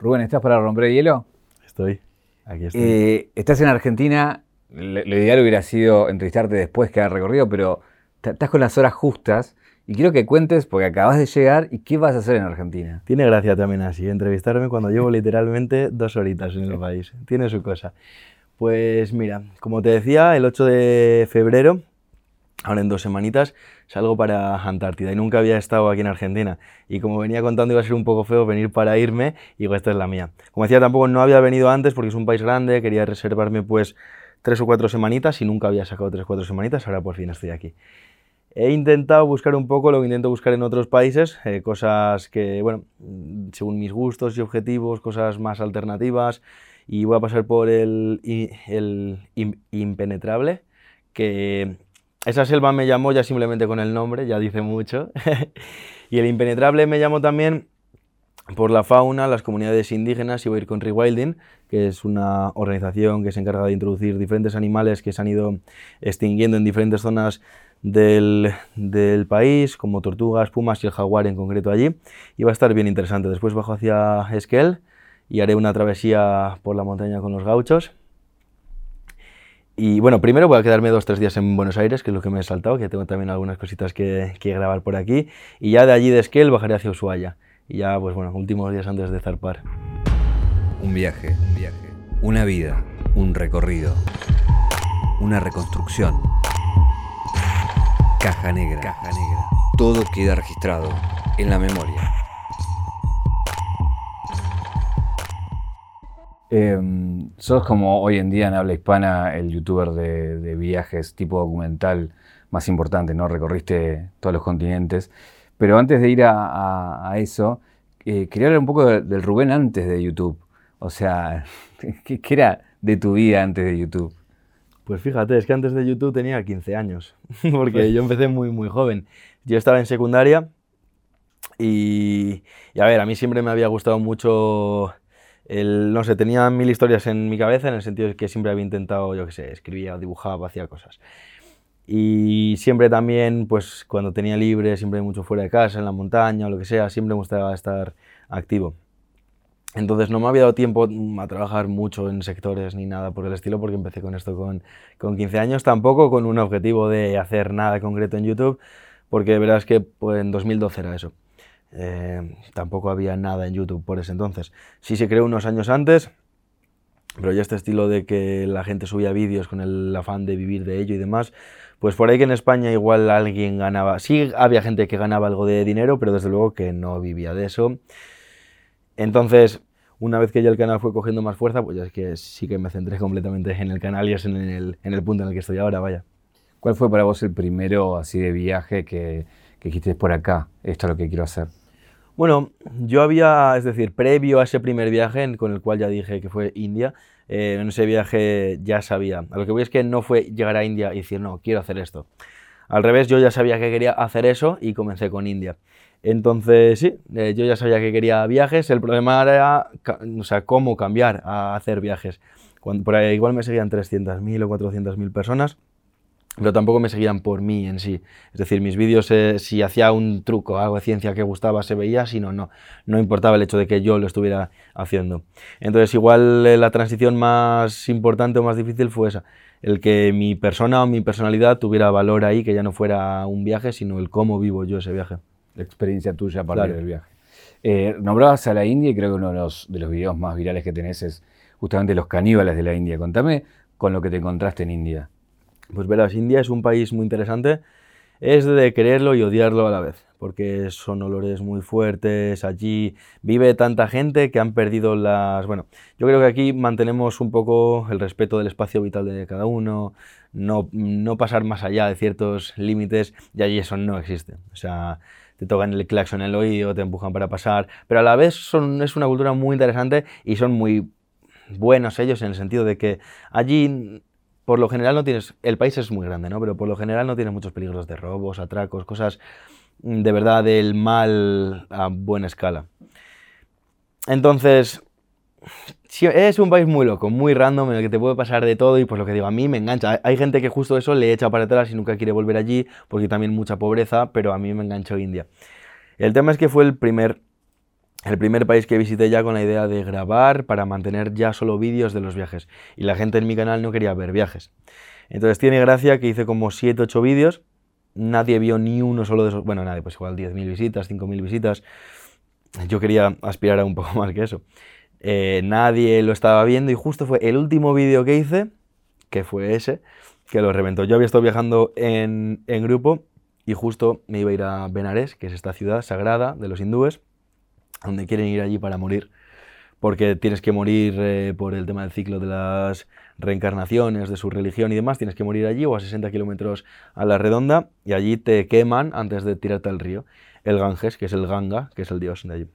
Rubén, ¿estás para romper el hielo? Estoy, aquí estoy. Eh, estás en Argentina, lo, lo ideal hubiera sido entrevistarte después que haber recorrido, pero estás con las horas justas y quiero que cuentes, porque acabas de llegar, y qué vas a hacer en Argentina. Tiene gracia también así, entrevistarme cuando llevo literalmente dos horitas en el país. Tiene su cosa. Pues mira, como te decía, el 8 de febrero, ahora en dos semanitas, salgo para Antártida y nunca había estado aquí en Argentina. Y como venía contando iba a ser un poco feo venir para irme y digo, esta es la mía. Como decía, tampoco no había venido antes porque es un país grande, quería reservarme pues tres o cuatro semanitas y nunca había sacado tres o cuatro semanitas, ahora por fin estoy aquí. He intentado buscar un poco lo que intento buscar en otros países, eh, cosas que, bueno, según mis gustos y objetivos, cosas más alternativas. Y voy a pasar por el, el im- impenetrable, que esa selva me llamó ya simplemente con el nombre, ya dice mucho. y el impenetrable me llamó también por la fauna, las comunidades indígenas y voy a ir con Rewilding, que es una organización que se encarga de introducir diferentes animales que se han ido extinguiendo en diferentes zonas del, del país, como tortugas, pumas y el jaguar en concreto allí. Y va a estar bien interesante. Después bajo hacia Esquel y haré una travesía por la montaña con los gauchos. Y bueno, primero voy a quedarme dos o tres días en Buenos Aires, que es lo que me he saltado, que tengo también algunas cositas que, que grabar por aquí. Y ya de allí de Esquel bajaré hacia Ushuaia. Y ya, pues bueno, últimos días antes de zarpar. Un viaje, un viaje, una vida, un recorrido, una reconstrucción. Caja negra, caja negra. Todo queda registrado en la memoria. Em, sos como hoy en día en habla hispana el youtuber de, de viajes tipo documental más importante, ¿no? Recorriste todos los continentes. Pero antes de ir a, a- a eso, eh, quería hablar un poco de- del Rubén antes de YouTube. O sea, ¿qué, qué era de tu vida antes de YouTube? Pues fíjate, es que antes de YouTube tenía 15 años, porque yo empecé muy, muy joven. Yo estaba en secundaria y, y a ver, a mí siempre me había gustado mucho el, no sé, tenía mil historias en mi cabeza en el sentido de que siempre había intentado, yo qué sé, escribía, dibujaba, hacía cosas. Y siempre también, pues cuando tenía libre, siempre mucho fuera de casa, en la montaña lo que sea, siempre me gustaba estar activo. Entonces no me había dado tiempo a trabajar mucho en sectores ni nada por el estilo porque empecé con esto con, con 15 años, tampoco con un objetivo de hacer nada concreto en YouTube, porque verás que pues, en 2012 era eso. Eh, tampoco había nada en YouTube por ese entonces. Sí se creó unos años antes, pero ya este estilo de que la gente subía vídeos con el afán de vivir de ello y demás, pues por ahí que en España igual alguien ganaba, sí había gente que ganaba algo de dinero, pero desde luego que no vivía de eso. Entonces, una vez que ya el canal fue cogiendo más fuerza, pues ya es que sí que me centré completamente en el canal y es en el, en el punto en el que estoy ahora, vaya. ¿Cuál fue para vos el primero así de viaje que, que dijiste por acá? Esto es lo que quiero hacer. Bueno, yo había, es decir, previo a ese primer viaje, con el cual ya dije que fue India, eh, en ese viaje ya sabía. A lo que voy es que no fue llegar a India y decir, no, quiero hacer esto. Al revés, yo ya sabía que quería hacer eso y comencé con India. Entonces, sí, eh, yo ya sabía que quería viajes. El problema era, o sea, cómo cambiar a hacer viajes. Por ahí igual me seguían 300.000 o 400.000 personas pero tampoco me seguían por mí en sí. Es decir, mis vídeos, eh, si hacía un truco, algo de ciencia que gustaba, se veía, si no, no. No importaba el hecho de que yo lo estuviera haciendo. Entonces, igual eh, la transición más importante o más difícil fue esa. El que mi persona o mi personalidad tuviera valor ahí, que ya no fuera un viaje, sino el cómo vivo yo ese viaje. La experiencia tuya a partir Claro. del viaje. Eh, nombrabas a la India y creo que uno de los, de los videos más virales que tenés es justamente los caníbales de la India. Contame con lo que te encontraste en India. Pues verás, India es un país muy interesante. Es de quererlo y odiarlo a la vez, porque son olores muy fuertes. Allí vive tanta gente que han perdido las... Bueno, yo creo que aquí mantenemos un poco el respeto del espacio vital de cada uno, no, no pasar más allá de ciertos límites, y allí eso no existe. O sea, te tocan el claxon en el oído, te empujan para pasar, pero a la vez son, es una cultura muy interesante y son muy buenos ellos en el sentido de que allí por lo general no tienes, el país es muy grande, ¿no? Pero por lo general no tienes muchos peligros de robos, atracos, cosas mm, de verdad del mal a buena escala. Entonces, es un país muy loco, muy random, en el que te puede pasar de todo y pues lo que digo, a mí me engancha. Hay- gente que justo eso le echa para atrás y nunca quiere volver allí porque también mucha pobreza, pero a mí me enganchó India. El tema es que fue el primer el primer país que visité ya con la idea de grabar para mantener ya solo vídeos de los viajes. Y la gente en mi canal no quería ver viajes. Entonces tiene gracia que hice como 7, 8 vídeos. Nadie vio ni uno solo de esos. Bueno, nadie, pues igual 10.000 visitas, 5.000 visitas. Yo quería aspirar a un poco más que eso. Eh, nadie lo estaba viendo y justo fue el último vídeo que hice, que fue ese, que lo reventó. Yo había estado viajando en, en grupo y justo me iba a ir a Benares, que es esta ciudad sagrada de los hindúes donde quieren ir allí para morir, porque tienes que morir eh, por el tema del ciclo de las reencarnaciones, de su religión y demás, tienes que morir allí o a 60 kilómetros a la redonda y allí te queman antes de tirarte al río. El Ganges, que es el Ganga, que es el dios de allí.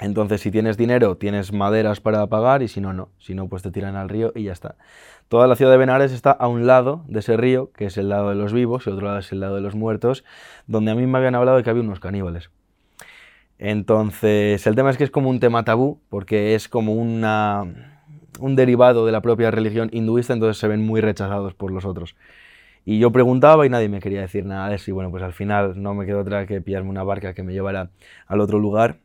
Entonces, si tienes dinero, tienes maderas para pagar y si no, no. Si no, pues te tiran al río y ya está. Toda la ciudad de Benares está a un lado de ese río, que es el lado de los vivos, y otro lado es el lado de los muertos, donde a mí me habían hablado de que había unos caníbales. Entonces, el tema es que es como un tema tabú, porque es como una, un derivado de la propia religión hinduista, entonces se ven muy rechazados por los otros. Y yo preguntaba y nadie me quería decir nada de eso. Y bueno, pues al final no me quedó otra que pillarme una barca que me llevara al otro lugar.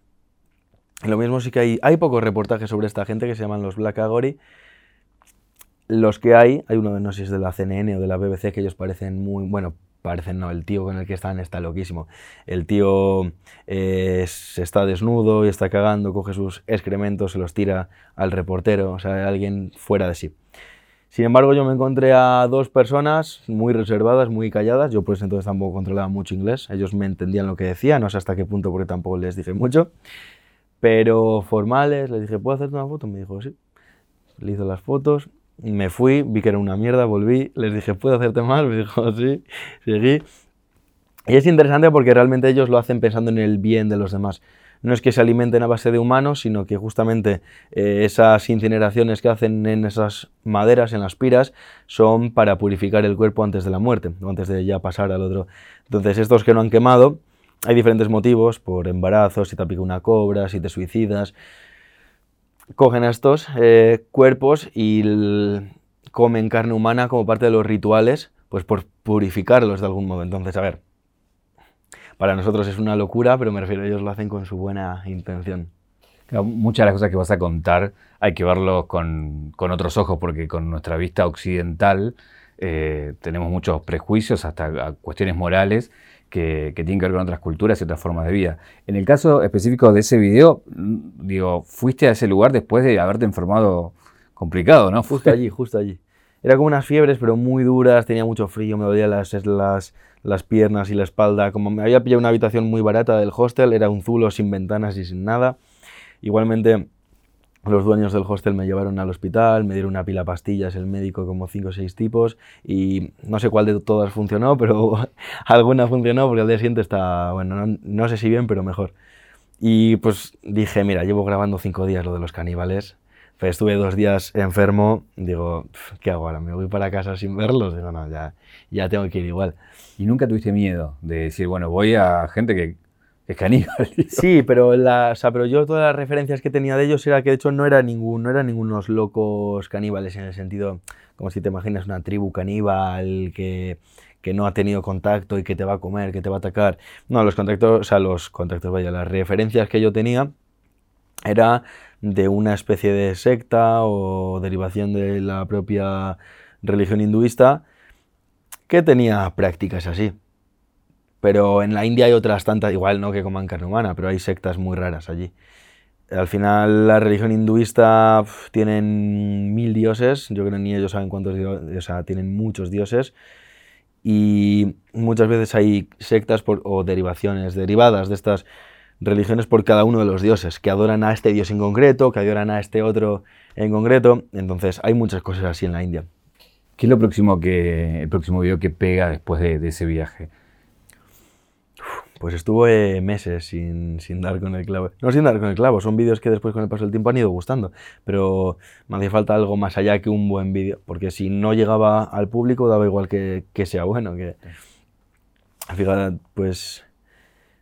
Lo mismo sí que hay, hay pocos reportajes sobre esta gente que se llaman los Black Agori. Los que hay, hay uno, no sé si es de la CNN o de la BBC, que ellos parecen muy, bueno, parecen, no, el tío con el que están está loquísimo. El tío eh, se está desnudo y está cagando, coge sus excrementos, se los tira al reportero, o sea, alguien fuera de sí. Sin embargo, yo me encontré a dos personas muy reservadas, muy calladas. Yo pues entonces tampoco controlaba mucho inglés. Ellos me entendían lo que decía, no sé hasta qué punto porque tampoco les dije mucho. Pero formales, les dije, ¿puedo hacerte una foto? Me dijo, sí. Le hizo las fotos me fui, vi que era una mierda, volví, les dije, ¿puedo hacerte más? Me dijo, sí, seguí. Y es interesante porque realmente ellos lo hacen pensando en el bien de los demás. No es que se alimenten a base de humanos, sino que justamente eh, esas incineraciones que hacen en esas maderas, en las piras, son para purificar el cuerpo antes de la muerte, o antes de ya pasar al otro. Entonces, estos que no han quemado, hay diferentes motivos, por embarazo, si te pica una cobra, si te suicidas, cogen estos eh, cuerpos y comen carne humana como parte de los rituales, pues por purificarlos de algún modo. Entonces, a ver, para nosotros es una locura, pero me refiero, ellos lo hacen con su buena intención. muchas de las cosas que vas a contar hay que verlo con, otros ojos, porque con nuestra vista occidental eh, tenemos muchos prejuicios, hasta cuestiones morales, que, tienen que ver con otras culturas y otras formas de vida. En el caso específico de ese video, mm, digo, fuiste a ese lugar después de haberte enfermado complicado, ¿no? Justo allí, justo allí. Era como unas fiebres, pero muy duras, tenía mucho frío, me dolían las, las, las piernas y la espalda. Como me había pillado una habitación muy barata del hostel, era un zulo sin ventanas y sin nada. Igualmente los dueños del hostel me llevaron al hospital, me dieron una pila de pastillas, el médico como 5 o 6 tipos y no sé cuál de todas funcionó, pero alguna funcionó porque al día siguiente está, bueno, no, sé si bien, pero mejor. Y pues dije, mira, llevo grabando 5 días lo de los caníbales, pues estuve dos días enfermo, digo, ¿qué hago ahora? ¿Me voy para casa sin verlos? Digo, no, ya, ya tengo que ir igual. ¿Y nunca tuviste miedo de decir, bueno, voy a gente que es caníbal. Sí, pero, yo todas las referencias que tenía de ellos era que de hecho no, ningún, no eran ningunos locos caníbales en el sentido, como si te imaginas una tribu caníbal que, que no ha tenido contacto y que te va a comer, que te va a atacar. No, los contactos, o sea, los contactos, vaya, las referencias que yo tenía era de una especie de secta o derivación de la propia religión hinduista que tenía prácticas así. Pero en la India hay otras tantas, igual no que coman carne humana, pero hay sectas muy raras allí. Al final la religión hinduista tienen mil dioses, yo creo que ni ellos saben cuántos dioses, o sea, tienen muchos dioses. Y muchas veces hay sectas o derivaciones derivadas de estas religiones por cada uno de los dioses, que adoran a este dios en concreto, que adoran a este otro en concreto. Entonces hay muchas cosas así en la India. ¿Qué es lo próximo que, el próximo video que pega después de ese viaje? Pues estuve meses sin, sin, dar con el clavo. No sin dar con el clavo, son vídeos que después con el paso del tiempo han ido gustando, pero me hacía falta algo más allá que un buen vídeo, porque si no llegaba al público daba igual que, que sea bueno. Que... Fíjate, pues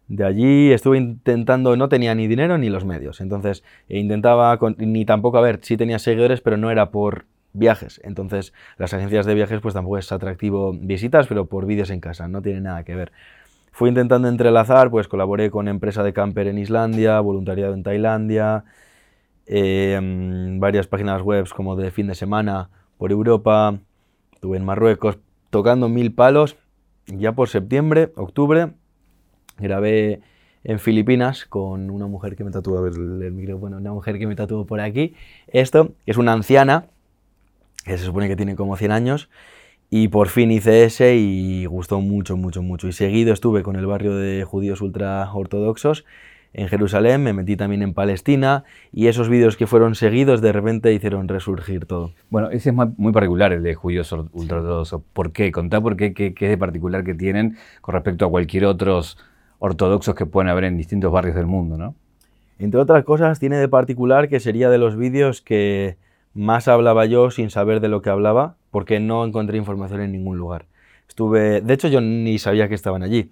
de allí estuve intentando, no tenía ni dinero ni los medios, entonces intentaba, ni tampoco, a ver, sí tenía seguidores, pero no era por viajes, entonces las agencias de viajes pues tampoco es atractivo visitas, pero por vídeos en casa, no tiene nada que ver fui intentando entrelazar, pues colaboré con empresa de camper en Islandia, voluntariado en Tailandia, em, varias páginas web como de fin de semana por Europa, estuve en Marruecos tocando mil palos, ya por septiembre, octubre, grabé en Filipinas con una mujer que me tatuó, a ver el, micrófono, una mujer que me tatuó por aquí, esto, es una anciana, que se supone que tiene como 100 años, y por fin hice ese y gustó mucho, mucho, mucho. Y seguido estuve con el barrio de judíos ultra ortodoxos en Jerusalén, me metí también en Palestina y esos vídeos que fueron seguidos de repente hicieron resurgir todo. Bueno, ese es muy particular, el de judíos ultraortodoxos. ¿Por qué? Contá por qué, qué, qué es de particular que tienen con respecto a cualquier otros ortodoxos que pueden haber en distintos barrios del mundo, ¿no? Entre otras cosas, tiene de particular que sería de los vídeos que más hablaba yo sin saber de lo que hablaba, porque no encontré información en ningún lugar. Estuve, de hecho, yo ni sabía que estaban allí.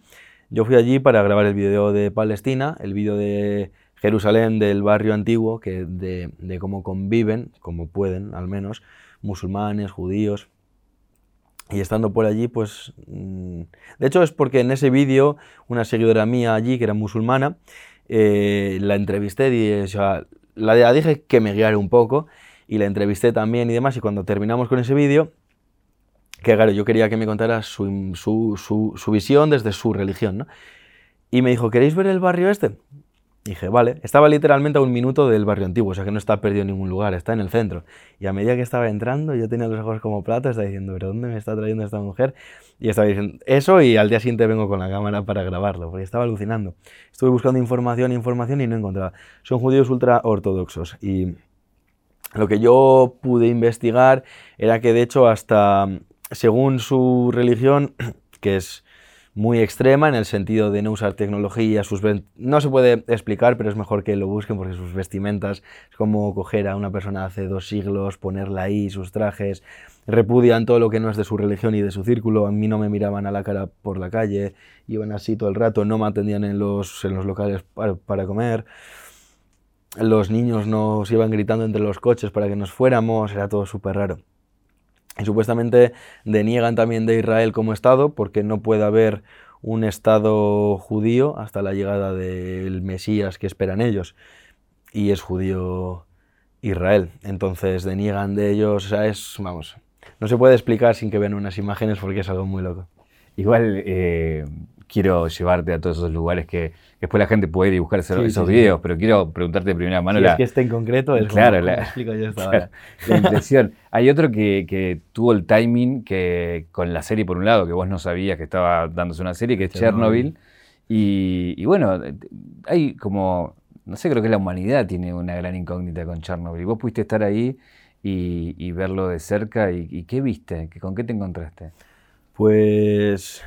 Yo fui allí para grabar el vídeo de Palestina, el vídeo de Jerusalén, del barrio antiguo, que de, de, cómo conviven, como pueden al menos, musulmanes, judíos. Y estando por allí, pues... Mm, de hecho es porque en ese vídeo una seguidora mía allí, que era musulmana, eh, la entrevisté y o sea, la dije que me guiara un poco y la entrevisté también y demás. Y cuando terminamos con ese vídeo, que claro, yo quería que me contara su, su, su, visión desde su religión, ¿no? Y me dijo, ¿queréis ver el barrio este? Dije, vale, estaba literalmente a un minuto del barrio antiguo, o sea que no está perdido en ningún lugar, está en el centro. Y a medida que estaba entrando, yo tenía los ojos como plata, estaba diciendo, ¿pero dónde me está trayendo esta mujer? Y estaba diciendo, eso y al día siguiente vengo con la cámara para grabarlo, porque estaba alucinando. Estuve buscando información, información y no encontraba. Son judíos ultra ortodoxos y lo que yo pude investigar era que de hecho hasta según su religión, que es muy extrema en el sentido de no usar tecnología, sus no se puede explicar, pero es mejor que lo busquen porque sus vestimentas es como coger a una persona hace dos siglos, ponerla ahí, sus trajes, repudian todo lo que no es de su religión y de su círculo, a mí no me miraban a la cara por la calle, iban así todo el rato, no me atendían en los, en los locales para, para comer los niños nos iban gritando entre los coches para que nos fuéramos, era todo súper raro. Y supuestamente deniegan también de Israel como Estado porque no puede haber un Estado judío hasta la llegada del Mesías que esperan ellos. Y es judío Israel. Entonces deniegan de ellos, o sea, es, vamos, no se puede explicar sin que vean unas imágenes porque es algo muy loco. Igual eh, quiero llevarte a todos esos lugares que, después la gente puede ir y buscar esos, videos, pero quiero preguntarte de primera mano. Si es que este en concreto es claro, la, explico yo esta la. Hay otro que, tuvo el timing que con la serie, por un lado, que vos no sabías que estaba dándose una serie, que es Chernobyl. Y, bueno, hay como, no sé, creo que la humanidad tiene una gran incógnita con Chernobyl. Y vos pudiste estar ahí y, verlo de cerca. Y, y, qué viste? ¿Con qué te encontraste? Pues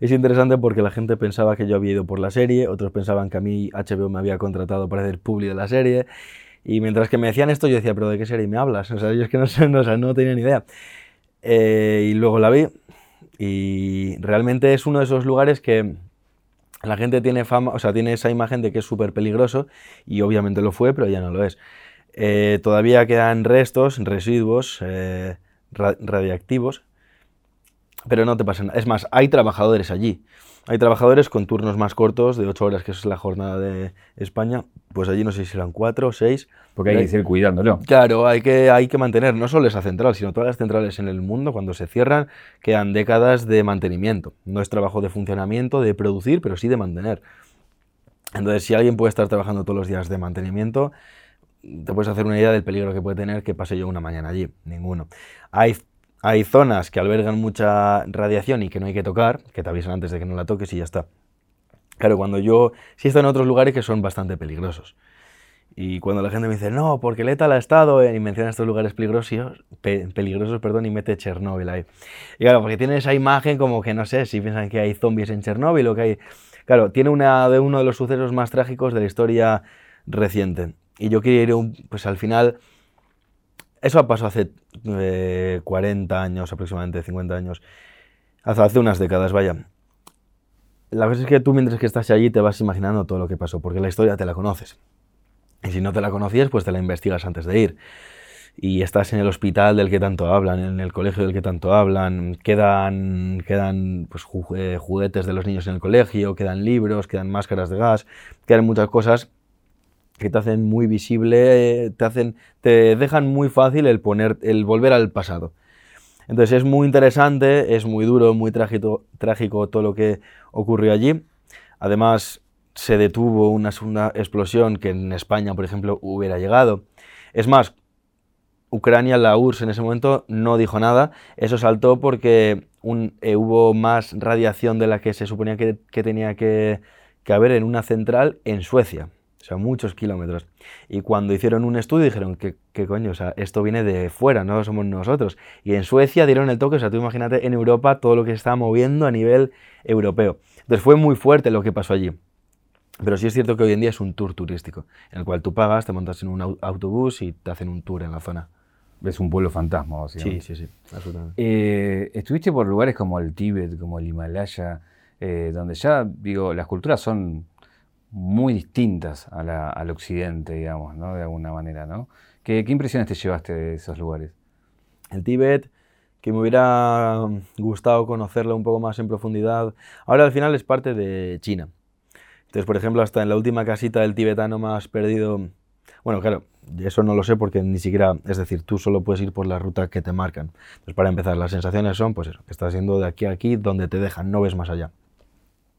es interesante porque la gente pensaba que yo había ido por la serie, otros pensaban que a mí HBO me había contratado para hacer publi de la serie, y mientras que me decían esto yo decía, pero ¿de qué serie me hablas? O sea, yo es que no, sé, no, no tenía ni idea. Eh, y luego la vi, y realmente es uno de esos lugares que la gente tiene fama, o sea, tiene esa imagen de que es súper peligroso, y obviamente lo fue, pero ya no lo es. Eh, todavía quedan restos, residuos eh, radiactivos pero no te pasa nada. Es más, hay trabajadores allí. Hay trabajadores con turnos más cortos, de 8 horas, que es la jornada de España. Pues allí no sé si eran 4 o 6. Porque hay que seguir cuidándolo. Claro, hay que, hay que mantener no solo esa central, sino todas las centrales en el mundo, cuando se cierran, quedan décadas de mantenimiento. No es trabajo de funcionamiento, de producir, pero sí de mantener. Entonces, si alguien puede estar trabajando todos los días de mantenimiento, te puedes hacer una idea del peligro que puede tener que pase yo una mañana allí. Ninguno. Hay hay zonas que albergan mucha radiación y que no hay que tocar, que te avisan antes de que no la toques y ya está. Claro, cuando yo sí estoy en otros lugares que son bastante peligrosos. Y cuando la gente me dice, no, porque Letal ha estado y menciona estos lugares peligrosos, peligrosos perdón, y mete Chernóbil ahí. Y claro, porque tiene esa imagen como que no sé si piensan que hay zombies en Chernóbil o que hay. Claro, tiene una de uno de los sucesos más trágicos de la historia reciente. Y yo quería ir, pues al final, eso pasó hace 40 eh, años, aproximadamente 50 años. Hace, hace unas décadas, vaya. La cosa es que tú mientras que estás allí te vas imaginando todo lo que pasó, porque la historia te la conoces. Y si no te la conocías, pues te la investigas antes de ir. y estás en el hospital del que tanto hablan, en el colegio del que tanto hablan, quedan, quedan pues, juguetes de los niños en el colegio, quedan libros, quedan máscaras de gas, quedan muchas cosas que te hacen muy visible, te, hacen, te dejan muy fácil el, poner, el volver al pasado. Entonces es muy interesante, es muy duro, muy trágico, trágico todo lo que ocurrió allí. Además, se detuvo una segunda explosión que en España, por ejemplo, hubiera llegado. Es más, Ucrania, la URSS en ese momento no dijo nada. Eso saltó porque eh, hubo más radiación de la que se suponía que, tenía que, que haber en una central en Suecia o sea, muchos kilómetros. Y cuando hicieron un estudio dijeron, ¿qué, qué coño? O sea, esto viene de fuera, no somos nosotros. Y en Suecia dieron el toque, o sea, tú imagínate en Europa todo lo que se está moviendo a nivel europeo. Entonces fue muy fuerte lo que pasó allí. Pero sí es cierto que hoy en día es un tour turístico, en el cual tú pagas, te montas en un autobús y te hacen un tour en la zona. Es un pueblo fantasma, Sí, sí, sí, absolutamente. Eh, estuviste por lugares como el Tíbet, como el Himalaya, eh, donde ya, digo, las culturas son muy distintas al occidente, digamos, ¿no? De alguna manera, ¿no? ¿Qué, impresiones te llevaste de esos lugares? El Tíbet, que me hubiera gustado conocerlo un poco más en profundidad. Ahora al final es parte de China. Entonces, por ejemplo, hasta en la última casita del tibetano más perdido, bueno, claro, eso no lo sé porque ni siquiera, es decir, tú solo puedes ir por la ruta que te marcan. Entonces, para empezar, las sensaciones son, pues eso, que estás yendo de aquí a aquí donde te dejan, no ves más allá.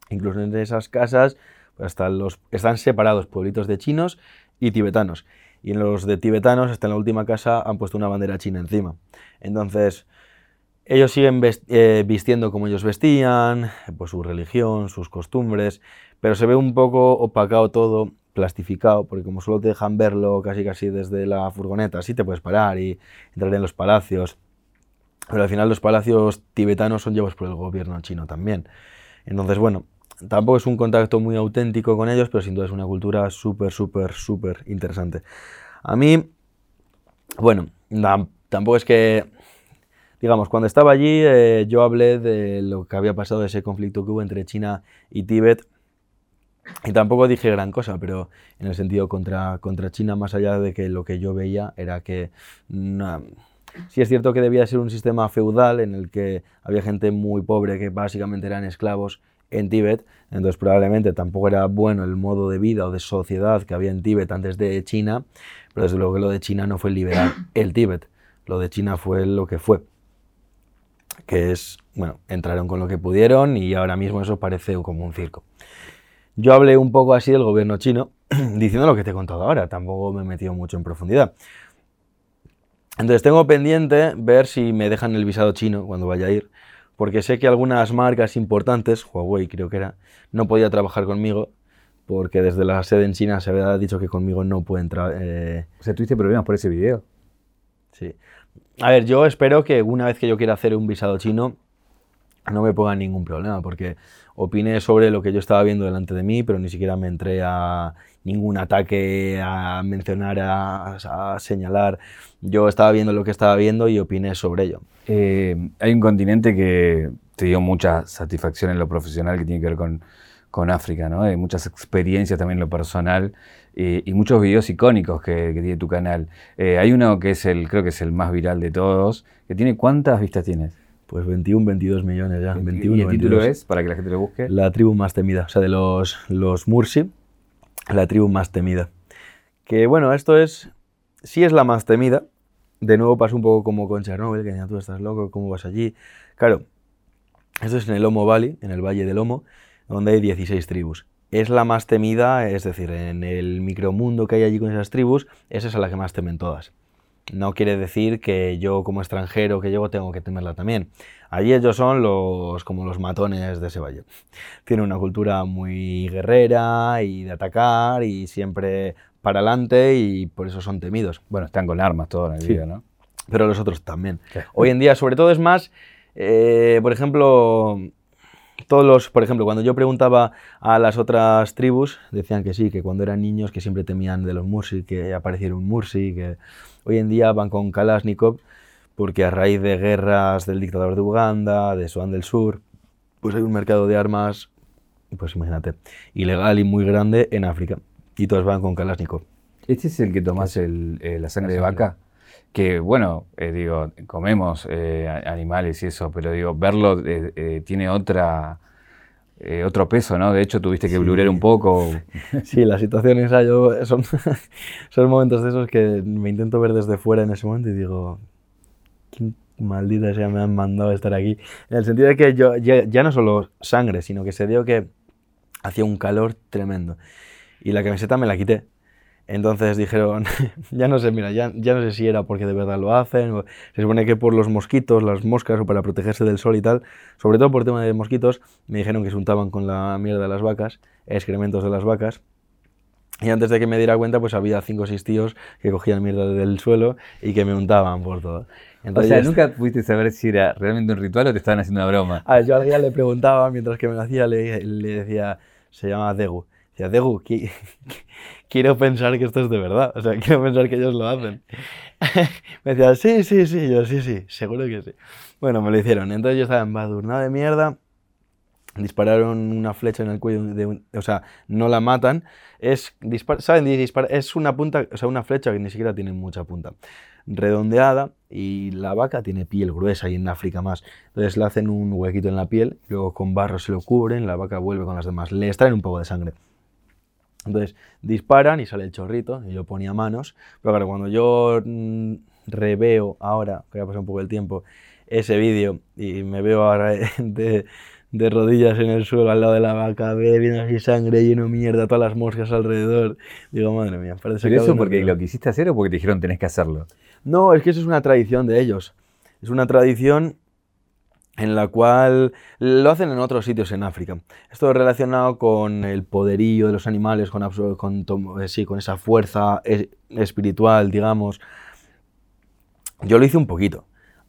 Incluso en esas casas están, los, están separados pueblitos de chinos y tibetanos. Y en los de tibetanos, hasta en la última casa, han puesto una bandera china encima. Entonces, ellos siguen eh, vistiendo como ellos vestían, pues su religión, sus costumbres, pero se ve un poco opacado todo, plastificado, porque como solo te dejan verlo casi casi desde la furgoneta, sí te puedes parar y entrar en los palacios, pero al final los palacios tibetanos son llevados por el gobierno chino también. Entonces, bueno, Tampoco es un contacto muy auténtico con ellos, pero sin duda es una cultura súper, súper, súper interesante. A mí, bueno, tampoco es que, digamos, cuando estaba allí eh, yo hablé de lo que había pasado, de ese conflicto que hubo entre China y Tíbet, y tampoco dije gran cosa, pero en el sentido contra, contra China, más allá de que lo que yo veía era que... sí es cierto que debía ser un sistema feudal en el que había gente muy pobre que básicamente eran esclavos en Tíbet, entonces probablemente tampoco era bueno el modo de vida o de sociedad que había en Tíbet antes de China, pero desde luego que lo de China no fue liberar el Tíbet, lo de China fue lo que fue, que es, bueno, entraron con lo que pudieron y ahora mismo eso parece como un circo. Yo hablé un poco así del gobierno chino, diciendo lo que te he contado ahora, tampoco me he metido mucho en profundidad. Entonces tengo pendiente ver si me dejan el visado chino cuando vaya a ir, porque sé que algunas marcas importantes, Huawei creo que era, no podía trabajar conmigo porque desde la sede en China se había dicho que conmigo no pueden trabajar. Eh... O sea, ¿tuviste problemas por ese video? Sí. A ver, yo espero que una vez que yo quiera hacer un visado chino, no me pongan ningún problema, porque opiné sobre lo que yo estaba viendo delante de mí, pero ni siquiera me entré a ningún ataque, a mencionar, a, señalar. Yo estaba viendo lo que estaba viendo y opiné sobre ello. Eh, hay un continente que te dio mucha satisfacción en lo profesional que tiene que ver con, con África, ¿no? Hay muchas experiencias también en lo personal eh, y muchos videos icónicos que, tiene tu canal. Eh, hay uno que es el, creo que es el más viral de todos, que tiene, ¿cuántas vistas tienes? Pues 21, 22 millones ya. 21, ¿Y el título es, para que la gente lo busque? La tribu más temida, o sea, de los, los Mursi, la tribu más temida. Que bueno, esto es, sí es la más temida. De nuevo pasa un poco como con Chernobyl, que ya tú estás loco, ¿cómo vas allí? Claro, esto es en el Homo Valley, en el Valle del Homo, donde hay 16 tribus. Es la más temida, es decir, en el micromundo que hay allí con esas tribus, esa es a la que más temen todas no quiere decir que yo como extranjero que llego tengo que temerla también. Allí ellos son los como los matones de ese valle. Tienen una cultura muy guerrera y de atacar y siempre para adelante y por eso son temidos. Bueno, están con armas todo en el sí, ¿no? Pero los otros también. Hoy en día, sobre todo, es más, eh, por ejemplo, todos los, por ejemplo, cuando yo preguntaba a las otras tribus, decían que sí, que cuando eran niños que siempre temían de los Mursi, que apareciera un Mursi, que Hoy en día van con Kalashnikov porque a raíz de guerras del dictador de Uganda, de Sudán del Sur, pues hay un mercado de armas, pues imagínate, ilegal y muy grande en África. Y todos van con Kalashnikov. ¿Este es el que tomas el, eh, la sangre de vaca? Que bueno, eh, digo, comemos eh, animales y eso, pero digo, verlo eh, tiene otra, otro peso, ¿no? De hecho, tuviste que sí. un poco. Sí, la situación esa, yo, son, son momentos de esos que me intento ver desde fuera en ese momento y digo, maldita sea, me han mandado a estar aquí. En el sentido de que yo, ya, ya no solo sangre, sino que se dio que hacía un calor tremendo. Y la camiseta me la quité entonces dijeron, ya no sé, mira, ya, ya no sé si era porque de verdad lo hacen, se supone que por los mosquitos, las moscas o para protegerse del sol y tal, sobre todo por tema de mosquitos, me dijeron que se untaban con la mierda de las vacas, excrementos de las vacas, y antes de que me diera cuenta, pues había cinco o seis tíos que cogían mierda del suelo y que me untaban por todo. Entonces, o sea, nunca pudiste saber si era realmente un ritual o te estaban haciendo una broma. A ver, yo al día le preguntaba, mientras que me lo hacía, le, le decía, se llama Degu. Decía, Degu, quiero pensar que esto es de verdad. O sea, quiero pensar que ellos lo hacen. me decía, sí, sí, sí. Yo, sí, sí, seguro que sí. Bueno, me lo hicieron. Entonces yo estaba embadurnado de mierda. Dispararon una flecha en el cuello de O sea, no la matan. Es, ¿saben? es una punta, o sea, una flecha que ni siquiera tiene mucha punta. Redondeada y la vaca tiene piel gruesa y en África más. Entonces le hacen un huequito en la piel, luego con barro se lo cubren, la vaca vuelve con las demás. Le extraen un poco de sangre. Entonces disparan y sale el chorrito, y yo ponía manos, pero claro, cuando yo mm, reveo ahora, que ha pasado un poco el tiempo, ese vídeo y me veo ahora de, de, rodillas en el suelo al lado de la vaca, bebiendo así sangre, lleno mierda, todas las moscas alrededor, digo, madre mía, parece que... eso porque lo quisiste hacer o porque te dijeron tenés que hacerlo? No, es que eso es una tradición de ellos. Es una tradición en la cual lo hacen en otros sitios en África. Esto es relacionado con el poderío de los animales, con, con, eh, sí, con esa fuerza eh, espiritual, digamos. Yo lo hice un poquito.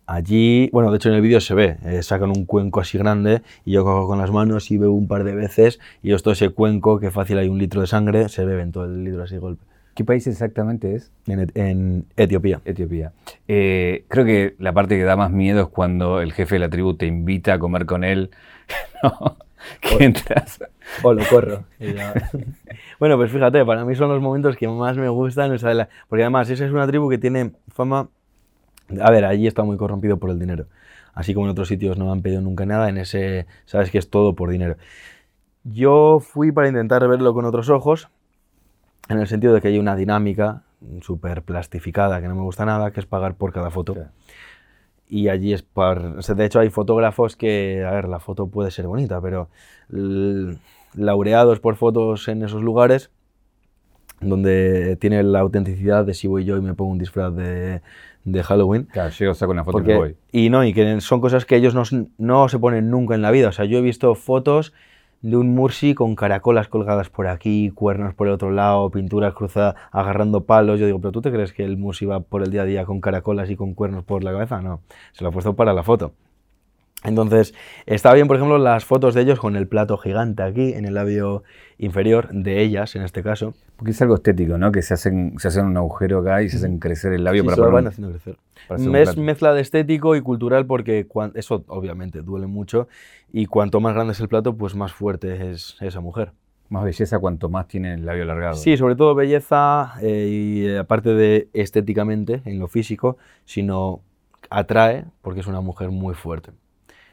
Allí, bueno, de hecho en el vídeo se ve, eh, sacan un cuenco así grande y yo cojo con las manos y veo un par de veces y esto ese cuenco, que fácil hay un litro de sangre, se bebe en todo el litro así golpe. ¿Qué país exactamente es? En, Etiopía. Etiopía. Eh, creo que la parte que da más miedo es cuando el jefe de la tribu te invita a comer con él. ¿no? Que entras. O lo corro. bueno, pues fíjate, para mí son los momentos que más me gustan. porque además, esa es una tribu que tiene fama. A ver, allí está muy corrompido por el dinero. Así como en otros sitios no me han pedido nunca nada, en ese, sabes que es todo por dinero. Yo fui para intentar verlo con otros ojos, en el sentido de que hay una dinámica súper plastificada que no me gusta nada, que es pagar por cada foto. Y allí es por... De hecho, hay fotógrafos que, a ver, la foto puede ser bonita, pero laureados por fotos en esos lugares donde tiene la autenticidad de si voy yo y me pongo un disfraz de, de Halloween. Claro, yo saco una foto y me voy. Y no, y que son cosas que ellos no, no se ponen nunca en la vida. O sea, yo he visto fotos de un Mursi con caracolas colgadas por aquí, cuernos por el otro lado, pinturas cruzadas, agarrando palos. Yo digo, ¿pero tú te crees que el Mursi va por el día a día con caracolas y con cuernos por la cabeza? No, se lo ha puesto para la foto. Entonces, está bien, por ejemplo, las fotos de ellos con el plato gigante aquí, en el labio inferior, de ellas en este caso. Porque es algo estético, ¿no? Que se hacen, se hacen un agujero acá y se hacen crecer el labio para se van haciendo crecer. es mezcla de estético y cultural porque eso obviamente duele mucho y cuanto más grande es el plato, pues más fuerte es esa mujer. Más belleza cuanto más tiene el labio alargado. Sí, sobre todo belleza eh, y eh, aparte de estéticamente, en lo físico, sino atrae porque es una mujer muy fuerte.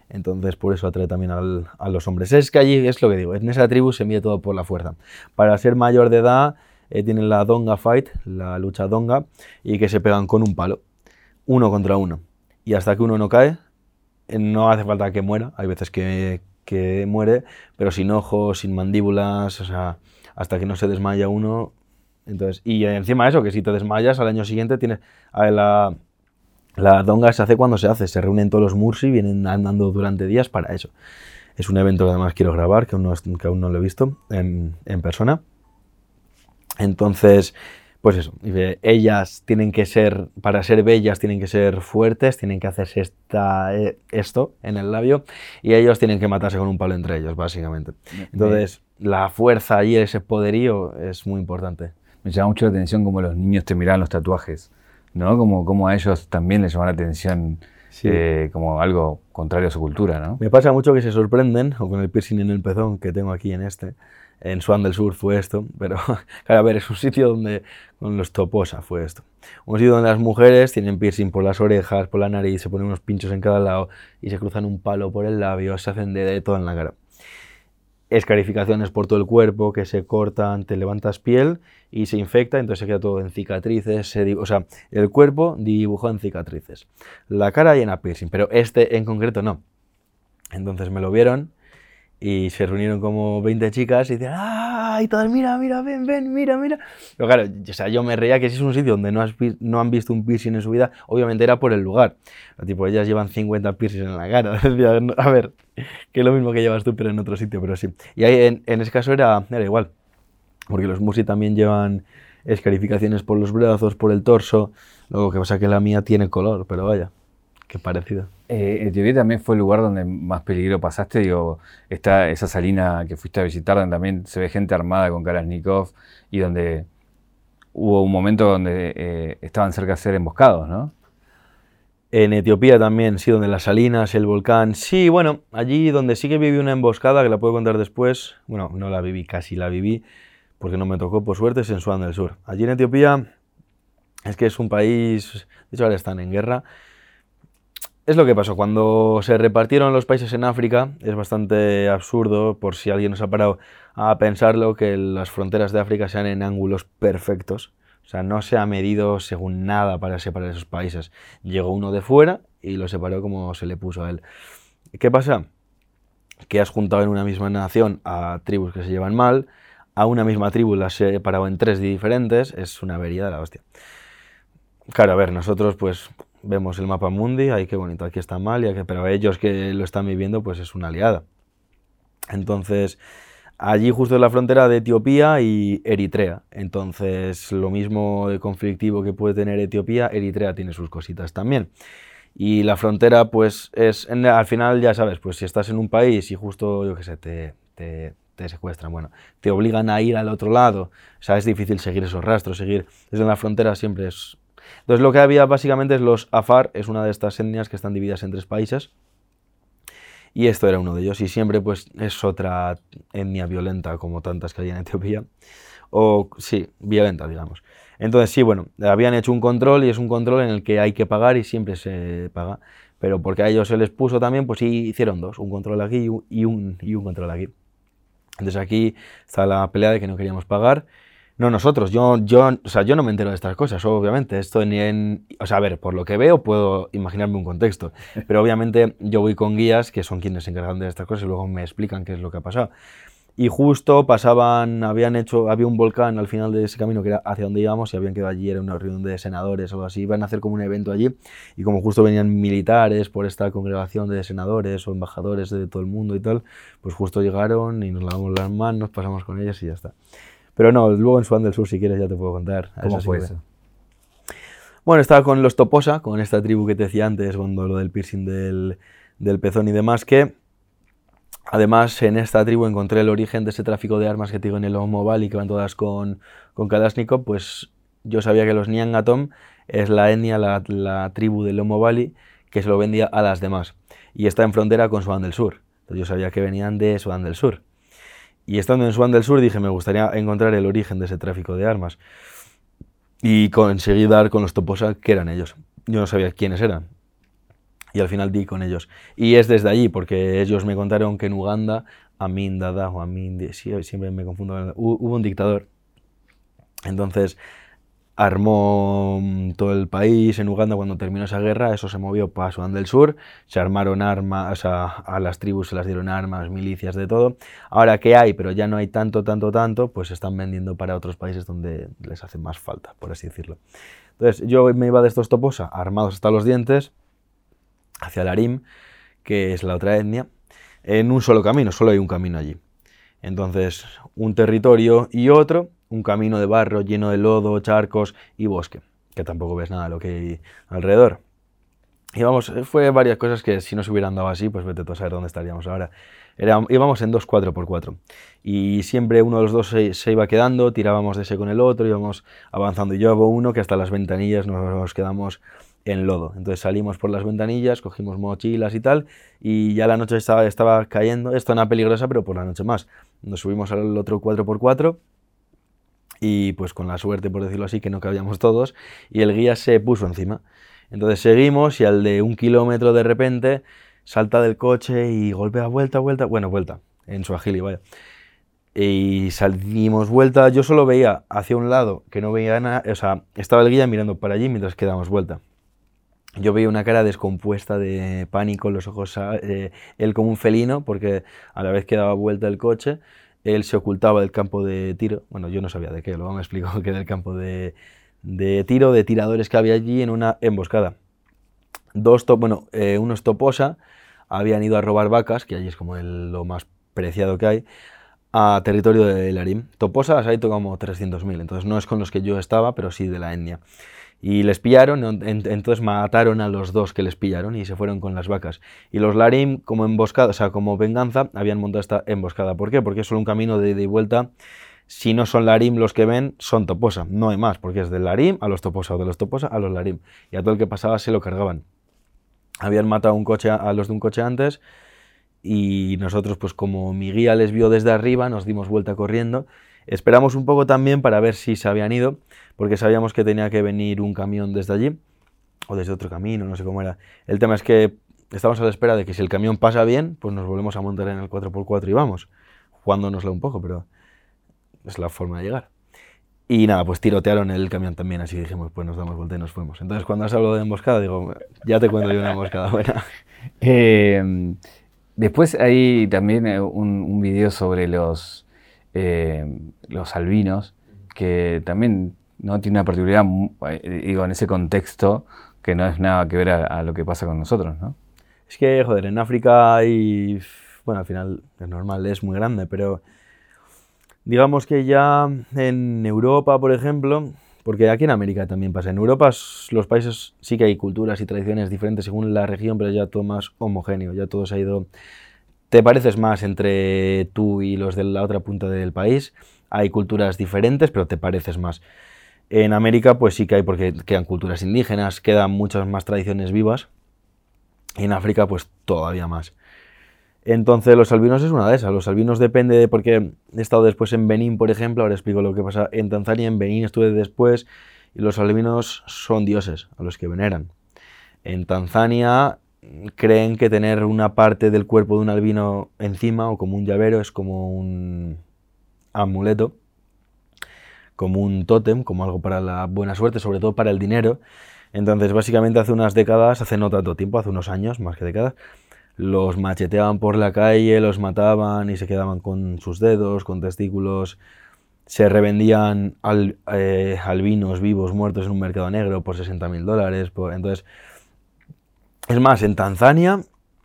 Entonces, por eso atrae también a los hombres. Es que allí es lo que digo, en esa tribu se mide todo por la fuerza. Para ser mayor de edad, eh, tienen la Donga Fight, la lucha Donga, y que se pegan con un palo, uno contra uno. Y hasta que uno no cae, eh, no hace falta que muera, hay veces que, que muere, pero sin ojos, sin mandíbulas, o sea, hasta que no se desmaya uno. Entonces, y encima eso, que si te desmayas al año siguiente tienes la, la donga se hace cuando se hace, se reúnen todos los Mursi, vienen andando durante días para eso. Es un evento que además quiero grabar, que aún no, que aún no lo he visto en, en persona. Entonces, pues eso, ellas tienen que ser, para ser bellas, tienen que ser fuertes, tienen que hacerse esta, eh, esto en el labio y ellos tienen que matarse con un palo entre ellos, básicamente. Entonces, la fuerza y ese poderío es muy importante. Me llama mucho la atención cómo los niños te miran los tatuajes. ¿No? Como, como a ellos también les llama la atención eh, como algo contrario a su cultura, ¿no? Me pasa mucho que se sorprenden, o con el piercing en el pezón que tengo aquí en este, En Swan del Sur fue esto, pero claro, a ver, es un sitio donde, con los Toposa fue esto. Un sitio donde las mujeres tienen piercing por las orejas, por la nariz, se ponen unos pinchos en cada lado y se cruzan un palo por el labio, se hacen de, de todo en la cara escarificaciones por todo el cuerpo que se cortan, te levantas piel y se infecta, entonces se queda todo en cicatrices, o sea, el cuerpo dibujó en cicatrices, la cara llena piercing, pero este en concreto no. Entonces me lo vieron y se reunieron como 20 chicas y decían, ¡ay! Todas, mira, mira, ven, ven, mira, mira. Pero claro, o sea, yo me reía que si es un sitio donde no, has, no han visto un piercing en su vida, obviamente era por el lugar. Tipo, ellas llevan 50 piercings en la cara. a ver, que es lo mismo que llevas tú, pero en otro sitio, pero sí. Y ahí en, en ese caso era, era igual, porque los musi también llevan escarificaciones por los brazos, por el torso, luego que pasa que la mía tiene color, pero vaya. Qué parecido. Eh, Etiopía también fue el lugar donde más peligro pasaste. Digo, está esa salina que fuiste a visitar, donde también se ve gente armada con Kalashnikov y donde hubo un momento donde eh, estaban cerca de ser emboscados, ¿no? En Etiopía también, sí, donde las salinas, el volcán. Sí, bueno, allí donde sí que viví una emboscada, que la puedo contar después. Bueno, no la viví, casi la viví, porque no me tocó, por suerte, es en Sudán del Sur. Allí en Etiopía es que es un país, de hecho ahora están en guerra, es lo que pasó. Cuando se repartieron los países en África, es bastante absurdo, por si alguien nos ha parado a pensarlo, que las fronteras de África sean en ángulos perfectos. O sea, no se ha medido según nada para separar esos países. Llegó uno de fuera y lo separó como se le puso a él. ¿Qué pasa? Que has juntado en una misma nación a tribus que se llevan mal, a una misma tribu las has separado en tres diferentes, es una avería de la hostia. Claro, a ver, nosotros pues vemos el mapa mundi, ay, qué bonito, aquí está Malia, que, pero ellos que lo están viviendo, pues es una aliada. Entonces, allí justo en la frontera de Etiopía y Eritrea. Entonces, lo mismo de conflictivo que puede tener Etiopía, Eritrea tiene sus cositas también. Y la frontera, pues, es, al final, ya sabes, pues si estás en un país y justo, yo qué sé, te, te, te secuestran, bueno, te obligan a ir al otro lado, o sea, es difícil seguir esos rastros, seguir desde la frontera siempre es entonces lo que había básicamente es los Afar, es una de estas etnias que están divididas en tres países. Y esto era uno de ellos. Y siempre pues es otra etnia violenta como tantas que hay en Etiopía. O sí, violenta, digamos. Entonces sí, bueno, habían hecho un control y es un control en el que hay que pagar y siempre se paga. Pero porque a ellos se les puso también, pues sí hicieron dos, un control aquí y un, y un control aquí. Entonces aquí está la pelea de que no queríamos pagar no nosotros, yo, yo, o sea, yo no me entero de estas cosas, obviamente. Esto ni en. O sea, a ver, por lo que veo puedo imaginarme un contexto. Pero obviamente yo voy con guías que son quienes se encargan de estas cosas y luego me explican qué es lo que ha pasado. Y justo pasaban, habían hecho, había un volcán al final de ese camino que era hacia donde íbamos y habían quedado allí, era una reunión de senadores o algo así, iban a hacer como un evento allí y como justo venían militares por esta congregación de senadores o embajadores de todo el mundo y tal, pues justo llegaron y nos lavamos las manos, pasamos con ellas y ya está. Pero no, luego en Sudán del Sur, si quieres, ya te puedo contar. ¿Cómo fue eso? Bueno, estaba con los Toposa, con esta tribu que te decía antes, cuando lo del piercing del, del pezón y demás, que además en esta tribu encontré el origen de ese tráfico de armas que te digo en el Homo Valley, que van todas con, con Kalashnikov, pues yo sabía que los Niangatom es la etnia, la, la tribu del Homo Valley, que se lo vendía a las demás. Y está en frontera con Sudán del Sur. Entonces yo sabía que venían de Sudán del Sur. Y estando en Sudán del Sur dije, me gustaría encontrar el origen de ese tráfico de armas. Y conseguí dar con los Toposa que eran ellos. Yo no sabía quiénes eran. Y al final di con ellos. Y es desde allí, porque ellos me contaron que en Uganda, Amin Dada o Amin, siempre me confundo, hubo un dictador. Entonces, armó mm, todo el país en Uganda cuando terminó esa guerra, eso se movió para Sudán del Sur, se armaron armas, a las tribus se las dieron armas, milicias, de todo. Ahora que hay, pero ya no hay tanto, tanto, tanto, pues se están vendiendo para otros países donde les hace más falta, por así decirlo. Entonces yo me iba de estos toposa, armados hasta los dientes, hacia Larim, que es la otra etnia, en un solo camino, solo hay un camino allí. Entonces, un territorio y otro, un camino de barro lleno de lodo, charcos y bosque, que tampoco ves nada de lo que hay alrededor. Y vamos, fue varias cosas que si no se hubieran dado así, pues vete tú a saber dónde estaríamos ahora. Era, íbamos en dos 4x4 y siempre uno de los dos se, iba quedando, tirábamos de ese con el otro, íbamos avanzando. Y yo hago uno que hasta las ventanillas nos quedamos en lodo. Entonces salimos por las ventanillas, cogimos mochilas y tal, y ya la noche estaba, estaba cayendo, esto era peligrosa, pero por la noche más. Nos subimos al otro 4x4 y pues con la suerte, por decirlo así, que no cabíamos todos, y el guía se puso encima. Entonces seguimos y al de un kilómetro de repente salta del coche y golpea vuelta, vuelta, bueno, vuelta, en su agili, vaya. Y salimos vuelta, yo solo veía hacia un lado, que no veía nada, o sea, estaba el guía mirando para allí mientras que damos vuelta. Yo veía una cara descompuesta de pánico, los ojos, eh, él como un felino, porque a la vez que daba vuelta el coche, él se ocultaba del campo de tiro, bueno, yo no sabía de qué, luego me explicó que del campo de, de tiro, de tiradores que había allí en una emboscada. Dos, bueno, eh, unos toposa habían ido a robar vacas, que allí es como lo más preciado que hay, a territorio de Larim. Toposas hay como 300.000, entonces no es con los que yo estaba, pero sí de la etnia. Y les pillaron, entonces mataron a los dos que les pillaron y se fueron con las vacas. Y los Larim, como emboscada, o sea, como venganza, habían montado esta emboscada. ¿Por qué? Porque es solo un camino de ida y vuelta. Si no son Larim los que ven, son Toposa. No hay más, porque es del Larim a los Toposa o de los Toposa a los Larim. Y a todo el que pasaba se lo cargaban. Habían matado un coche a los de un coche antes y nosotros, pues como mi guía les vio desde arriba, nos dimos vuelta corriendo. Esperamos un poco también para ver si se habían ido, porque sabíamos que tenía que venir un camión desde allí, o desde otro camino, no sé cómo era. El tema es que estamos a la espera de que si el camión pasa bien, pues nos volvemos a montar en el 4x4 y vamos, jugándonoslo un poco, pero es la forma de llegar. Y nada, pues tirotearon el camión también, así dijimos, pues nos damos vuelta y nos fuimos. Entonces, cuando has hablado de emboscada, digo, ya te cuento yo una emboscada buena. Eh, Después hay también eh, un, un video sobre los, eh, los albinos, que también no tiene una particularidad, eh, digo, en ese contexto, que no es nada que ver a, lo que pasa con nosotros, ¿no? Es que, joder, en África hay, bueno, al final es normal, es muy grande, pero digamos que ya en Europa, por ejemplo, porque aquí en América también pasa. En Europa los países sí que hay culturas y tradiciones diferentes según la región, pero ya todo más homogéneo, ya todo se ha ido... Te pareces más entre tú y los de la otra punta del país. Hay culturas diferentes, pero te pareces más. En América pues sí que hay porque quedan culturas indígenas, quedan muchas más tradiciones vivas. En África pues todavía más. Entonces los albinos es una de esas. Los albinos depende de porque he estado después en Benín, por ejemplo, ahora explico lo que pasa en Tanzania, en Benín estuve después y los albinos son dioses a los que veneran. En Tanzania creen que tener una parte del cuerpo de un albino encima o como un llavero es como un amuleto, como un tótem, como algo para la buena suerte, sobre todo para el dinero. Entonces, básicamente hace unas décadas, hace no tanto tiempo, hace unos años, más que décadas, los macheteaban por la calle, los mataban y se quedaban con sus dedos, con testículos. Se revendían al, eh, albinos vivos muertos en un mercado negro por 60 mil dólares. Entonces, es más, en Tanzania,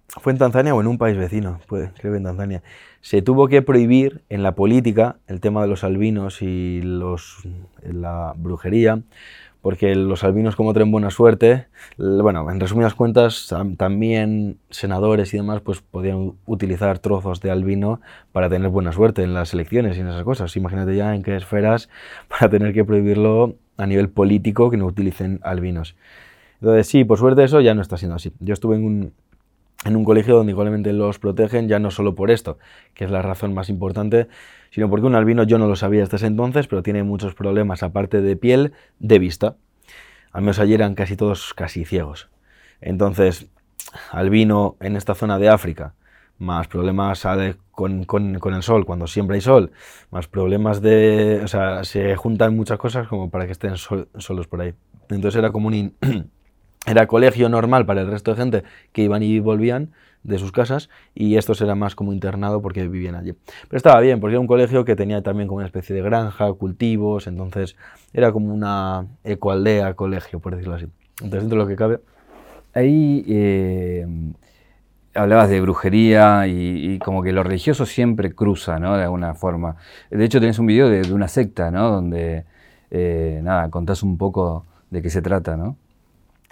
fue en Tanzania o en un país vecino, pues, creo que en Tanzania, se tuvo que prohibir en la política el tema de los albinos y la brujería, porque los albinos como traen buena suerte, bueno, en resumidas cuentas, también senadores y demás pues podían utilizar trozos de albino para tener buena suerte en las elecciones y en esas cosas. Imagínate ya en qué esferas para tener que prohibirlo a nivel político que no utilicen albinos. Entonces sí, por suerte eso ya no está siendo así. Yo estuve en un, en un colegio donde igualmente los protegen, ya no solo por esto, que es la razón más importante, sino porque un albino yo no lo sabía hasta ese entonces, pero tiene muchos problemas, aparte de piel, de vista. Al menos allí eran casi todos casi ciegos. Entonces, albino en esta zona de África, más problemas con, con, el sol, cuando siempre hay sol, más problemas de... O sea, se juntan muchas cosas como para que estén solos por ahí. Entonces era como un... era colegio normal para el resto de gente que iban y volvían, de sus casas y estos era más como internado porque vivían allí. Pero estaba bien, porque era un colegio que tenía también como una especie de granja, cultivos, entonces era como una ecoaldea, colegio, por decirlo así. Entonces, dentro de lo que cabe... Ahí eh, hablabas de brujería y, como que lo religioso siempre cruza, ¿no? De alguna forma. De hecho, tenés un video de, una secta, ¿no? Donde, eh, nada, contás un poco de qué se trata, ¿no?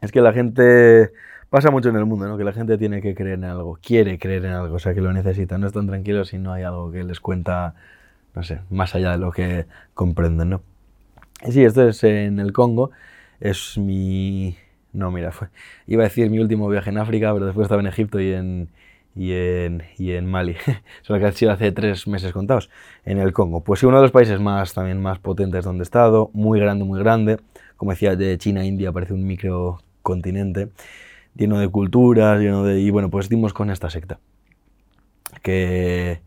Es que la gente pasa mucho en el mundo, ¿no? Que la gente tiene que creer en algo, quiere creer en algo, o sea, que lo necesita. No están tranquilos si no hay algo que les cuenta, no sé, más allá de lo que comprenden, ¿no? Sí, esto es en el Congo. Es mi... No, mira, fue... iba a decir mi último viaje en África, pero después estaba en Egipto y en, y en, y en Mali. Solo que ha sido hace tres meses contados, en el Congo. Pues sí, uno de los países más, también más potentes donde he estado, muy grande, muy grande. Como decía, de China India parece un microcontinente, lleno de culturas, lleno de... Y bueno, pues dimos con esta secta. Que...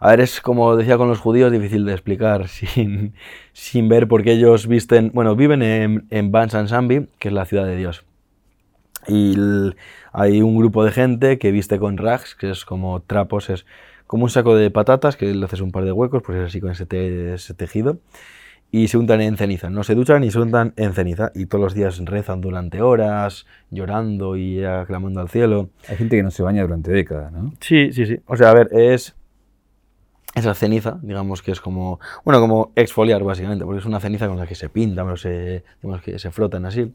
A ver, es como decía con los judíos, difícil de explicar sin, sin ver por qué ellos visten... Bueno, viven en, en Bansan que es la ciudad de Dios. Y hay un grupo de gente que viste con rags, que es como trapos, es como un saco de patatas, que le haces un par de huecos, pues es así con ese, tejido, y se untan en ceniza. No se duchan y se untan en ceniza, y todos los días rezan durante horas, llorando y aclamando al cielo. Hay gente que no se baña durante décadas, ¿no? Sí, sí, sí. O sea, a ver, es esa ceniza, digamos que es como, bueno, como exfoliar básicamente, porque es una ceniza con la que se pinta, pero se, digamos que se frotan así.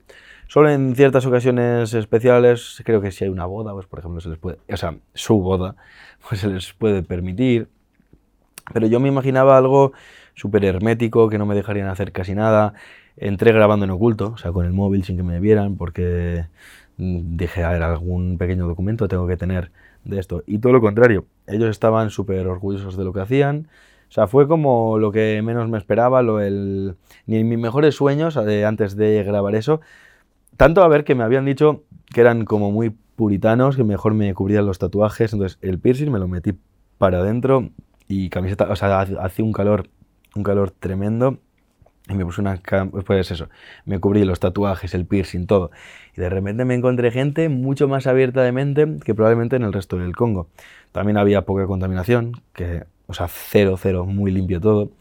Solo en ciertas ocasiones especiales, creo que si hay una boda, pues por ejemplo se les puede, o sea, su boda, pues se les puede permitir. Pero yo me imaginaba algo súper hermético, que no me dejarían hacer casi nada. Entré grabando en oculto, o sea, con el móvil sin que me vieran, porque mm, dije, a ver, algún pequeño documento tengo que tener de esto. Y todo lo contrario, ellos estaban súper orgullosos de lo que hacían. O sea, fue como lo que menos me esperaba, lo el, ni en mis mejores sueños, eh, antes de grabar eso, tanto a ver que me habían dicho que eran como muy puritanos, que mejor me cubrían los tatuajes, entonces el piercing me lo metí para adentro y camiseta, o sea, hacía un calor, un calor tremendo y me puse una, pues eso, me cubrí los tatuajes, el piercing, todo. Y de repente me encontré gente mucho más abierta de mente que probablemente en el resto del Congo. También había poca contaminación, que, o sea, cero, cero, muy limpio todo.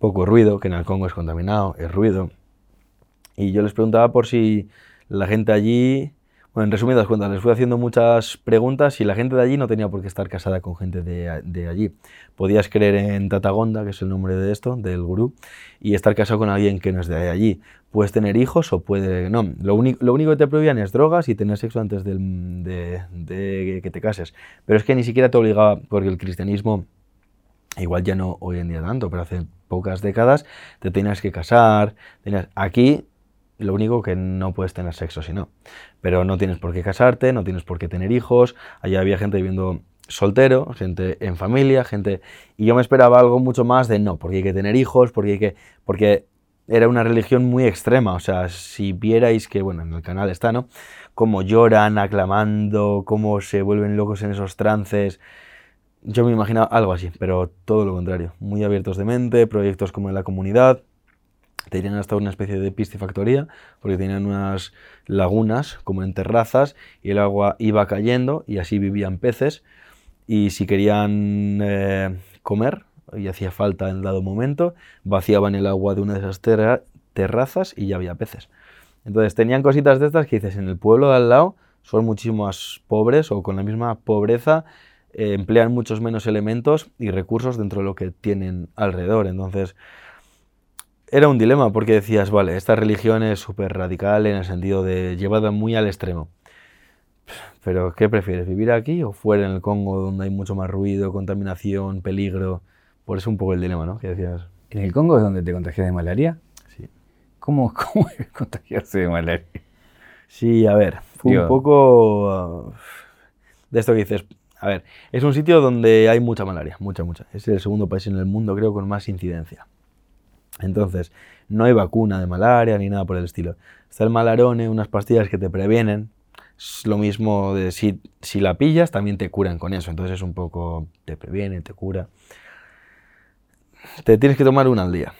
Poco ruido, que en el Congo es contaminado, es ruido. Y yo les preguntaba por si la gente allí, bueno, en resumidas cuentas, les fui haciendo muchas preguntas y la gente de allí no tenía por qué estar casada con gente de, de allí. Podías creer en Tatagonda, que es el nombre de esto, del gurú, y estar casado con alguien que no es de allí. Puedes tener hijos o puede... No, lo, único, que te prohibían es drogas y tener sexo antes de, de que te cases. Pero es que ni siquiera te obligaba, porque el cristianismo igual ya no hoy en día tanto, pero hace pocas décadas te tenías que casar. Aquí lo único que no puedes tener sexo si no. Pero no tienes por qué casarte, no tienes por qué tener hijos. Allá había gente viviendo soltero, gente en familia, gente... Y yo me esperaba algo mucho más de no, porque hay que tener hijos, porque hay que... Porque era una religión muy extrema. O sea, si vierais que, bueno, en el canal está, ¿no? Cómo lloran aclamando, cómo se vuelven locos en esos trances. Yo me imaginaba algo así, pero todo lo contrario. Muy abiertos de mente, proyectos como en la comunidad, tenían hasta una especie de piscifactoría, porque tenían unas lagunas como en terrazas y el agua iba cayendo y así vivían peces y si querían eh, comer y hacía falta en dado momento, vaciaban el agua de una de esas terrazas y ya había peces. Entonces tenían cositas de estas que dices, en el pueblo de al lado son muchísimo más pobres o con la misma pobreza eh, emplean muchos menos elementos y recursos dentro de lo que tienen alrededor. Entonces, era un dilema porque decías, vale, esta religión es súper radical en el sentido de llevada muy al extremo. Pero, ¿qué prefieres? ¿Vivir aquí o fuera en el Congo donde hay mucho más ruido, contaminación, peligro? Por eso un poco el dilema, ¿no? Que decías. ¿En el Congo es donde te contagias de malaria? Sí. ¿Cómo, cómo contagiarse de malaria? Sí, a ver, fue un poco uh, de esto que dices. A ver, es un sitio donde hay mucha malaria, mucha, mucha. Es el segundo país en el mundo, creo, con más incidencia. Entonces, no hay vacuna de malaria ni nada por el estilo. Está el malarone, unas pastillas que te previenen. Es lo mismo de si, la pillas, también te curan con eso. Entonces es un poco, te previene, te cura. Te tienes que tomar una al día.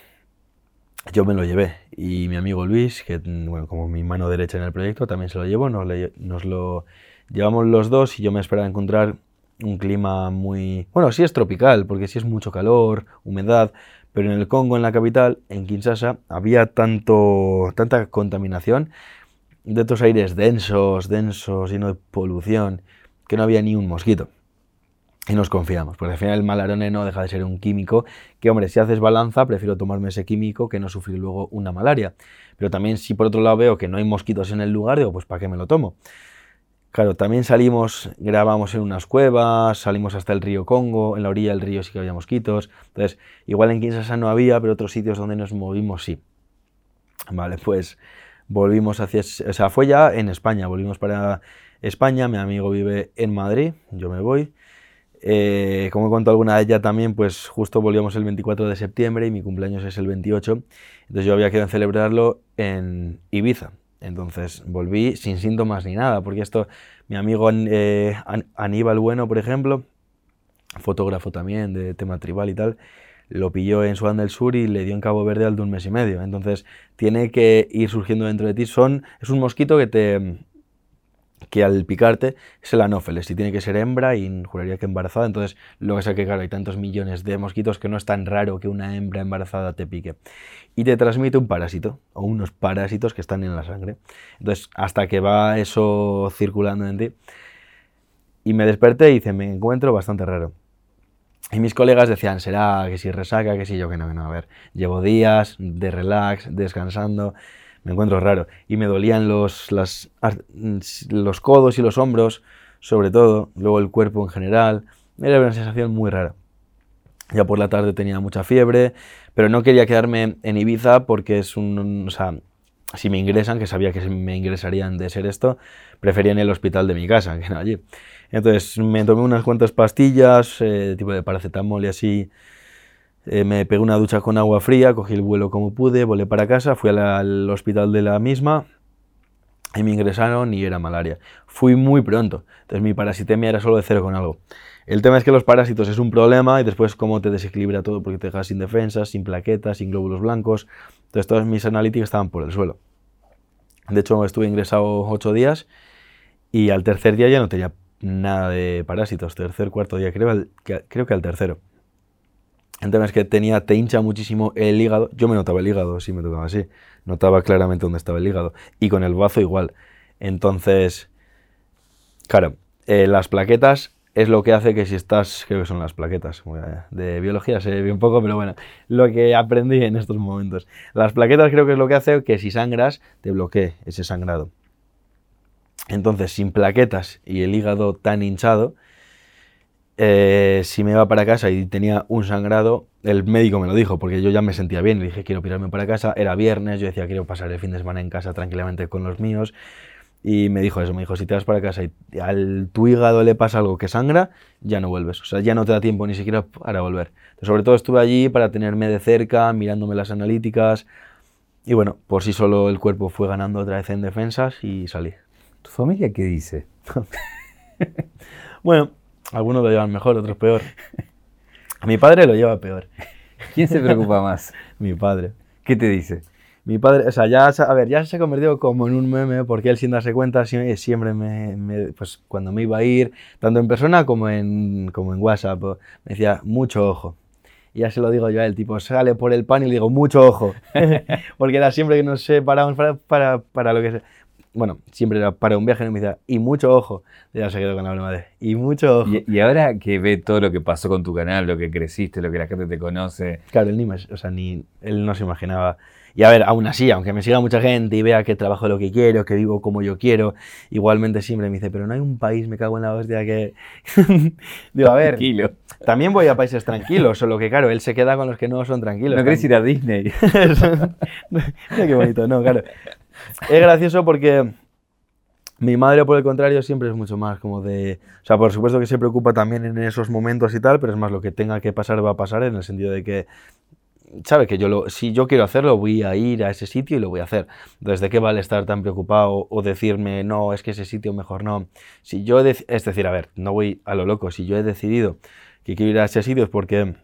Yo me lo llevé y mi amigo Luis, que como mi mano derecha en el proyecto, también se lo llevó. Nos, nos lo llevamos los dos y yo me esperaba encontrar un clima muy... Bueno, sí es tropical, porque sí es mucho calor, humedad, pero en el Congo, en la capital, en Kinshasa, había tanto, tanta contaminación de estos aires densos, densos, llenos de polución, que no había ni un mosquito. Y nos confiamos, porque al final el malarone no deja de ser un químico, que hombre, si haces balanza, prefiero tomarme ese químico que no sufrir luego una malaria. Pero también si por otro lado veo que no hay mosquitos en el lugar, digo, pues ¿para qué me lo tomo? Claro, también salimos, grabamos en unas cuevas, salimos hasta el río Congo, en la orilla del río sí que había mosquitos. Entonces, igual en Kinshasa no había, pero otros sitios donde nos movimos sí. Vale, pues volvimos hacia, o sea, fue ya en España, volvimos para España, mi amigo vive en Madrid, yo me voy. Eh, como he contado alguna de ella también, pues justo volvíamos el 24 de septiembre y mi cumpleaños es el 28. Entonces yo había querido celebrarlo en Ibiza. Entonces volví sin síntomas ni nada, porque esto, mi amigo eh, Aníbal Bueno, por ejemplo, fotógrafo también de tema tribal y tal, lo pilló en Sudán del Sur y le dio en Cabo Verde al de un mes y medio. Entonces tiene que ir surgiendo dentro de ti. Son, es un mosquito que te, que al picarte es el anófeles y tiene que ser hembra y juraría que embarazada. Entonces, lo que sé que, claro, hay tantos millones de mosquitos que no es tan raro que una hembra embarazada te pique. Y te transmite un parásito o unos parásitos que están en la sangre. Entonces, hasta que va eso circulando en ti. Y me desperté y dice, me encuentro bastante raro. Y mis colegas decían, será que si resaca, que si yo, que no, que no. A ver, llevo días de relax, descansando me encuentro raro. Y me dolían los, las, los codos y los hombros, sobre todo, luego el cuerpo en general. Era una sensación muy rara. Ya por la tarde tenía mucha fiebre, pero no quería quedarme en Ibiza porque es un... O sea, si me ingresan, que sabía que me ingresarían de ser esto, prefería en el hospital de mi casa, que no allí. Entonces me tomé unas cuantas pastillas, eh, tipo de paracetamol y así, eh, me pegué una ducha con agua fría, cogí el vuelo como pude, volé para casa, fui al hospital de la misma y me ingresaron y era malaria. Fui muy pronto, entonces mi parasitemia era solo de cero con algo. El tema es que los parásitos es un problema y después cómo te desequilibra todo porque te dejas sin defensas, sin plaquetas, sin glóbulos blancos. Entonces todas mis analíticas estaban por el suelo. De hecho estuve ingresado ocho días y al tercer día ya no tenía nada de parásitos. Tercer, cuarto día, creo, creo que al tercero. El tema es que tenía, te hincha muchísimo el hígado. Yo me notaba el hígado, sí me tocaba así. Notaba claramente dónde estaba el hígado. Y con el bazo igual. Entonces, claro, eh, las plaquetas es lo que hace que si estás, creo que son las plaquetas, de biología sé bien poco, pero bueno, lo que aprendí en estos momentos. Las plaquetas creo que es lo que hace que si sangras te bloquee ese sangrado. Entonces, sin plaquetas y el hígado tan hinchado, eh, si me iba para casa y tenía un sangrado, el médico me lo dijo, porque yo ya me sentía bien, le dije quiero pirarme para casa, era viernes, yo decía quiero pasar el fin de semana en casa tranquilamente con los míos, y me dijo eso, me dijo, si te vas para casa y al tu hígado le pasa algo que sangra, ya no vuelves, o sea, ya no te da tiempo ni siquiera para volver. sobre todo estuve allí para tenerme de cerca, mirándome las analíticas, y bueno, por sí solo el cuerpo fue ganando otra vez en defensas y salí. ¿Tu familia qué dice? bueno, algunos lo llevan mejor, otros peor. A mi padre lo lleva peor. ¿Quién se preocupa más? mi padre. ¿Qué te dice? Mi padre, o sea, ya, a ver, ya se ha convertido como en un meme porque él sin darse cuenta siempre me, pues cuando me iba a ir, tanto en persona como en, como en WhatsApp, me decía, mucho ojo. Y ya se lo digo yo a él, tipo, sale por el pan y le digo, mucho ojo. porque era siempre que nos separamos para, para, para lo que sea bueno, siempre era para un viaje, me decía, y mucho ojo, ya se quedó con la broma de, y mucho ojo. Y, ahora que ve todo lo que pasó con tu canal, lo que creciste, lo que la gente te conoce. Claro, él ni, o sea, ni, él no se imaginaba. Y a ver, aún así, aunque me siga mucha gente y vea que trabajo lo que quiero, que vivo como yo quiero, igualmente siempre me dice, pero no hay un país, me cago en la hostia, que... Digo, a ver, Tranquilo. también voy a países tranquilos, solo que claro, él se queda con los que no son tranquilos. No querés ir a Disney. qué bonito, no, claro es gracioso porque mi madre, por el contrario, siempre es mucho más como de... O sea, por supuesto que se preocupa también en esos momentos y tal, pero es más lo que tenga que pasar va a pasar en el sentido de que sabe que yo lo, si yo quiero hacerlo, voy a ir a ese sitio y lo voy a hacer. Entonces, ¿de qué vale estar tan preocupado o decirme, no, es que ese sitio mejor no? Si yo, es decir, a ver, no voy a lo loco, si yo he decidido que quiero ir a ese sitio es porque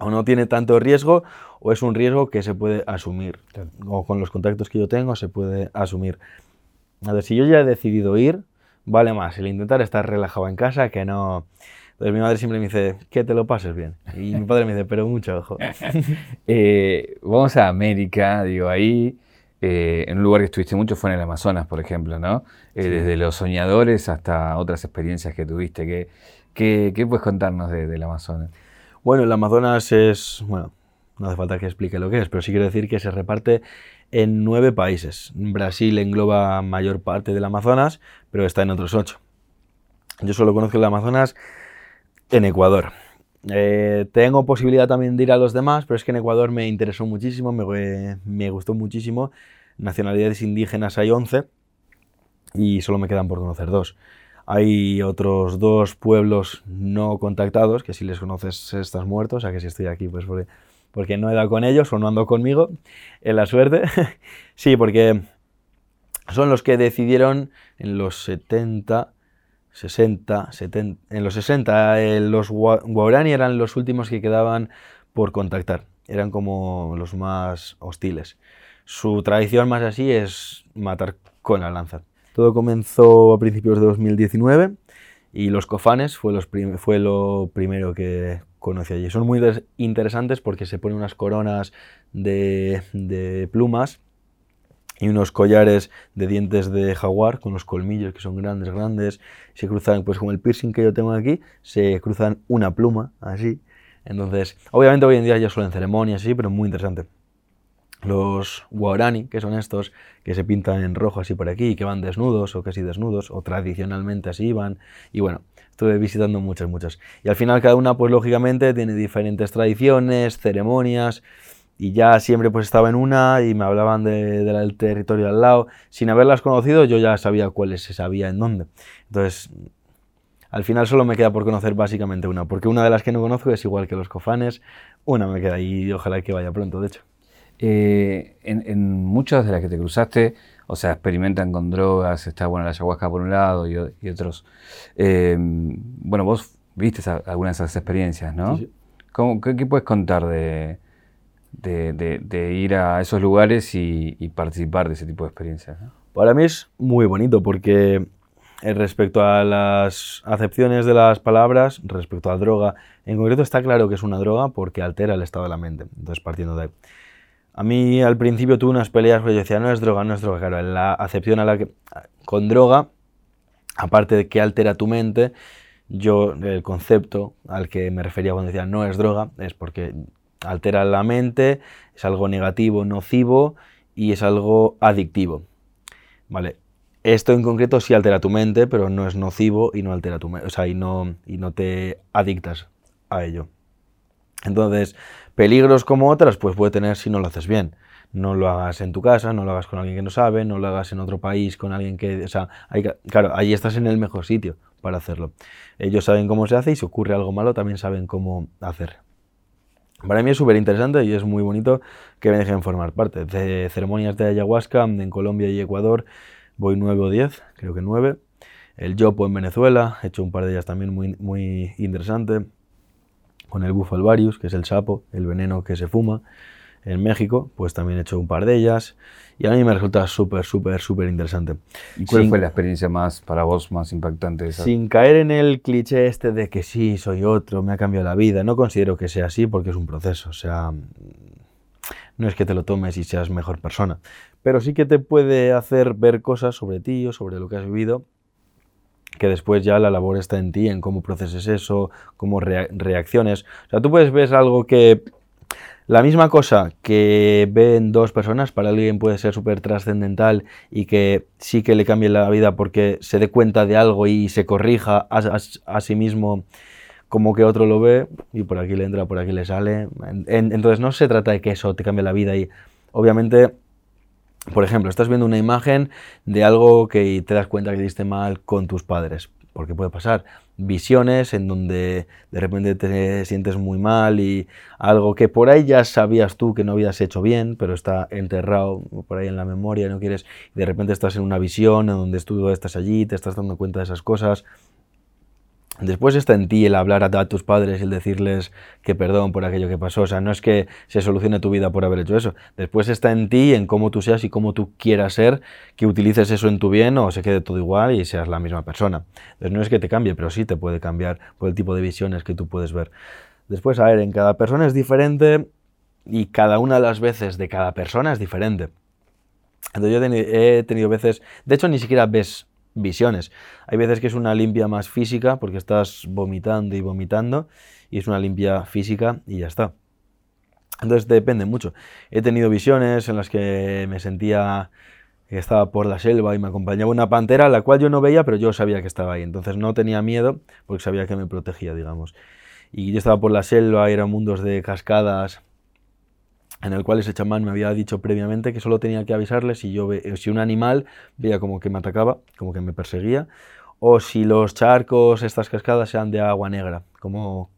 o no tiene tanto riesgo o es un riesgo que se puede asumir. O con los contactos que yo tengo se puede asumir. A ver, si yo ya he decidido ir, vale más el intentar estar relajado en casa que no... Entonces mi madre siempre me dice, que te lo pases bien. Y mi padre me dice, pero mucho ojo. Eh, vamos a América, digo, ahí, eh, en un lugar que estuviste mucho fue en el Amazonas, por ejemplo, ¿no? Eh, desde los soñadores hasta otras experiencias que tuviste. ¿Qué, qué, puedes contarnos del Amazonas? Bueno, el Amazonas es, bueno, no hace falta que explique lo que es, pero sí quiero decir que se reparte en nueve países. Brasil engloba mayor parte del Amazonas, pero está en otros ocho. Yo solo conozco el Amazonas en Ecuador. Eh, tengo posibilidad también de ir a los demás, pero es que en Ecuador me interesó muchísimo, me, me gustó muchísimo. Nacionalidades indígenas hay 11. y solo me quedan por conocer dos. Hay otros dos pueblos no contactados, que si les conoces estás muerto, o sea que si estoy aquí pues porque, porque no he dado con ellos o no ando conmigo, en la suerte. sí, porque son los que decidieron en los 70, 60, 70, en los 60, eh, los Guarani eran los últimos que quedaban por contactar, eran como los más hostiles. Su tradición más así es matar con la lanza. Todo comenzó a principios de 2019 y los cofanes fue, los fue lo primero que conocí allí. Son muy interesantes porque se ponen unas coronas de, plumas y unos collares de dientes de jaguar con los colmillos que son grandes, grandes. Se cruzan, pues como el piercing que yo tengo aquí, se cruzan una pluma, así. Entonces, obviamente hoy en día ya solo en ceremonias, sí, pero muy interesante los guarani, que son estos que se pintan en rojo así por aquí, que van desnudos o casi desnudos, o tradicionalmente así van. Y bueno, estuve visitando muchas, muchas. Y al final cada una, pues lógicamente, tiene diferentes tradiciones, ceremonias, y ya siempre pues estaba en una y me hablaban de, del territorio al lado. Sin haberlas conocido, yo ya sabía cuáles se sabía en dónde. Entonces, al final solo me queda por conocer básicamente una, porque una de las que no conozco es igual que los cofanes, una me queda y ojalá que vaya pronto, de hecho. Eh, en, muchas de las que te cruzaste, o sea, experimentan con drogas, está bueno la ayahuasca por un lado y, otros. Eh, bueno, vos viste algunas de esas experiencias, ¿no? qué, puedes contar de, de, ir a esos lugares y, participar de ese tipo de experiencias? Para mí es muy bonito porque eh, respecto a las acepciones de las palabras, respecto a droga, en concreto está claro que es una droga porque altera el estado de la mente. Entonces, partiendo de ahí. A mí al principio tuve unas peleas porque yo decía, no es droga, no es droga. Claro, la acepción a la que. con droga, aparte de que altera tu mente, yo el concepto al que me refería cuando decía no es droga es porque altera la mente, es algo negativo, nocivo y es algo adictivo. Vale. Esto en concreto sí altera tu mente, pero no es nocivo y no altera tu mente, o sea, y no, y no te adictas a ello. Entonces, peligros como otras, pues puede tener si no lo haces bien. No lo hagas en tu casa, no lo hagas con alguien que no sabe, no lo hagas en otro país con alguien que... O sea, claro, ahí estás en el mejor sitio para hacerlo. Ellos saben cómo se hace y si ocurre algo malo también saben cómo hacer. Para mí es súper interesante y es muy bonito que me dejen formar parte. De ceremonias de ayahuasca en Colombia y Ecuador voy 9 o 10, creo que 9. El Yopo en Venezuela, he hecho un par de ellas también muy, muy interesante con el bufo alvarius, que es el sapo, el veneno que se fuma. En México, pues también he hecho un par de ellas y a mí me resulta súper, súper, súper interesante. ¿Y cuál fue la experiencia más para vos más impactante? Esa? Sin caer en el cliché este de que sí, soy otro, me ha cambiado la vida. No considero que sea así porque es un proceso. O sea, no es que te lo tomes y seas mejor persona, pero sí que te puede hacer ver cosas sobre ti o sobre lo que has vivido que después ya la labor está en ti, en cómo proceses eso, cómo reacciones. O sea, tú puedes ver algo que la misma cosa que ven dos personas, para alguien puede ser súper trascendental y que sí que le cambie la vida porque se dé cuenta de algo y se corrija a, sí mismo como que otro lo ve y por aquí le entra, por aquí le sale. entonces no se trata de que eso te cambie la vida y obviamente por ejemplo, estás viendo una imagen de algo que te das cuenta que diste mal con tus padres, porque puede pasar. Visiones en donde de repente te sientes muy mal y algo que por ahí ya sabías tú que no habías hecho bien, pero está enterrado por ahí en la memoria, no quieres, y de repente estás en una visión en donde tú estás allí, te estás dando cuenta de esas cosas, Después está en ti el hablar a, tus padres y el decirles que perdón por aquello que pasó. O sea, no es que se solucione tu vida por haber hecho eso. Después está en ti, en cómo tú seas y cómo tú quieras ser, que utilices eso en tu bien o se quede todo igual y seas la misma persona. Entonces no es que te cambie, pero sí te puede cambiar por el tipo de visiones que tú puedes ver. Después, a ver, en cada persona es diferente y cada una de las veces de cada persona es diferente. Entonces yo he tenido veces, de hecho ni siquiera ves visiones. Hay veces que es una limpia más física porque estás vomitando y vomitando y es una limpia física y ya está. Entonces depende mucho. He tenido visiones en las que me sentía que estaba por la selva y me acompañaba una pantera, la cual yo no veía, pero yo sabía que estaba ahí. Entonces no tenía miedo porque sabía que me protegía, digamos. Y yo estaba por la selva, eran mundos de cascadas en el cual ese chamán me había dicho previamente que solo tenía que avisarle si, yo si un animal veía como que me atacaba, como que me perseguía, o si los charcos, estas cascadas eran de agua negra, como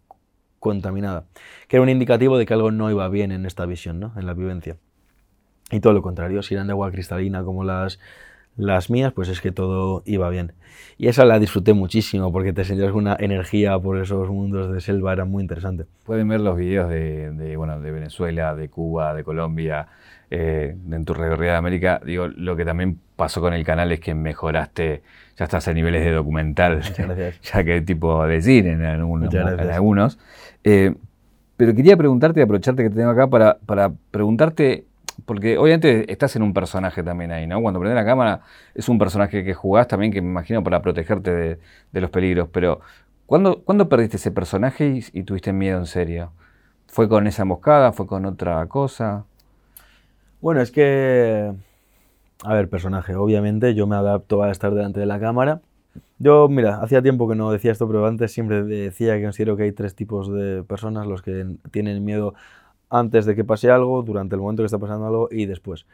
contaminada, que era un indicativo de que algo no iba bien en esta visión, ¿no? en la vivencia. Y todo lo contrario, si eran de agua cristalina como las, las mías, pues es que todo iba bien. Y esa la disfruté muchísimo porque te sentías una energía por esos mundos de selva, era muy interesante. Pueden ver los videos de, bueno, de Venezuela, de Cuba, de Colombia, eh, en tu recorrida de América. Digo, lo que también pasó con el canal es que mejoraste, ya estás a niveles de documental, ya que tipo de cine en algunos. En algunos. Eh, pero quería preguntarte, aprovecharte que te tengo acá para, para preguntarte porque obviamente estás en un personaje también ahí, ¿no? Cuando prendes la cámara es un personaje que jugás también, que me imagino para protegerte de, los peligros, pero ¿cuándo, perdiste ese personaje y, tuviste miedo en serio? ¿Fue con esa emboscada? ¿Fue con otra cosa? Bueno, es que... A ver, personaje, obviamente yo me adapto a estar delante de la cámara. Yo, mira, hacía tiempo que no decía esto, pero antes siempre decía que considero que hay tres tipos de personas, los que tienen miedo antes de que pase algo, durante el momento que está pasando algo y después.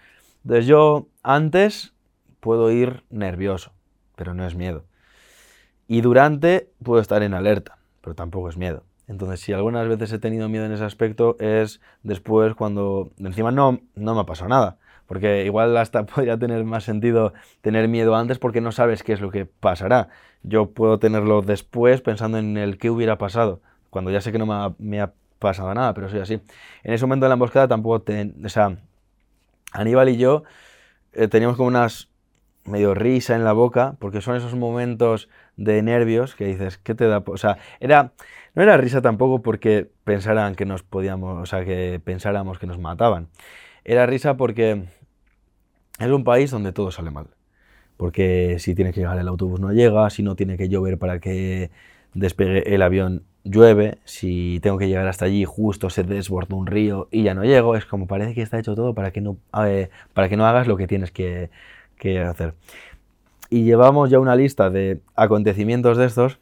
Entonces yo antes puedo ir nervioso, pero no es miedo. Y durante puedo estar en alerta, pero tampoco es miedo. Entonces, si algunas veces he tenido miedo en ese aspecto, es después cuando encima no, no me ha pasado nada. Porque igual hasta podría tener más sentido tener miedo antes porque no sabes qué es lo que pasará. Yo puedo tenerlo después pensando en el qué hubiera pasado, cuando ya sé que no me ha, me ha pasaba nada, pero soy así. En ese momento de la emboscada tampoco, o sea, Aníbal y yo eh, teníamos como unas medio risa en la boca, porque son esos momentos de nervios que dices, ¿qué te da? O sea, era, no era risa tampoco porque pensaran que nos podíamos, o sea, que pensáramos que nos mataban. Era risa porque es un país donde todo sale mal. Porque si tiene que llegar el autobús no llega, si no tiene que llover para que despegue el avión llueve, si tengo que llegar hasta allí, justo se desborda un río y ya no llego, es como parece que está hecho todo para que no, eh, para que no hagas lo que tienes que, hacer. Y llevamos ya una lista de acontecimientos de estos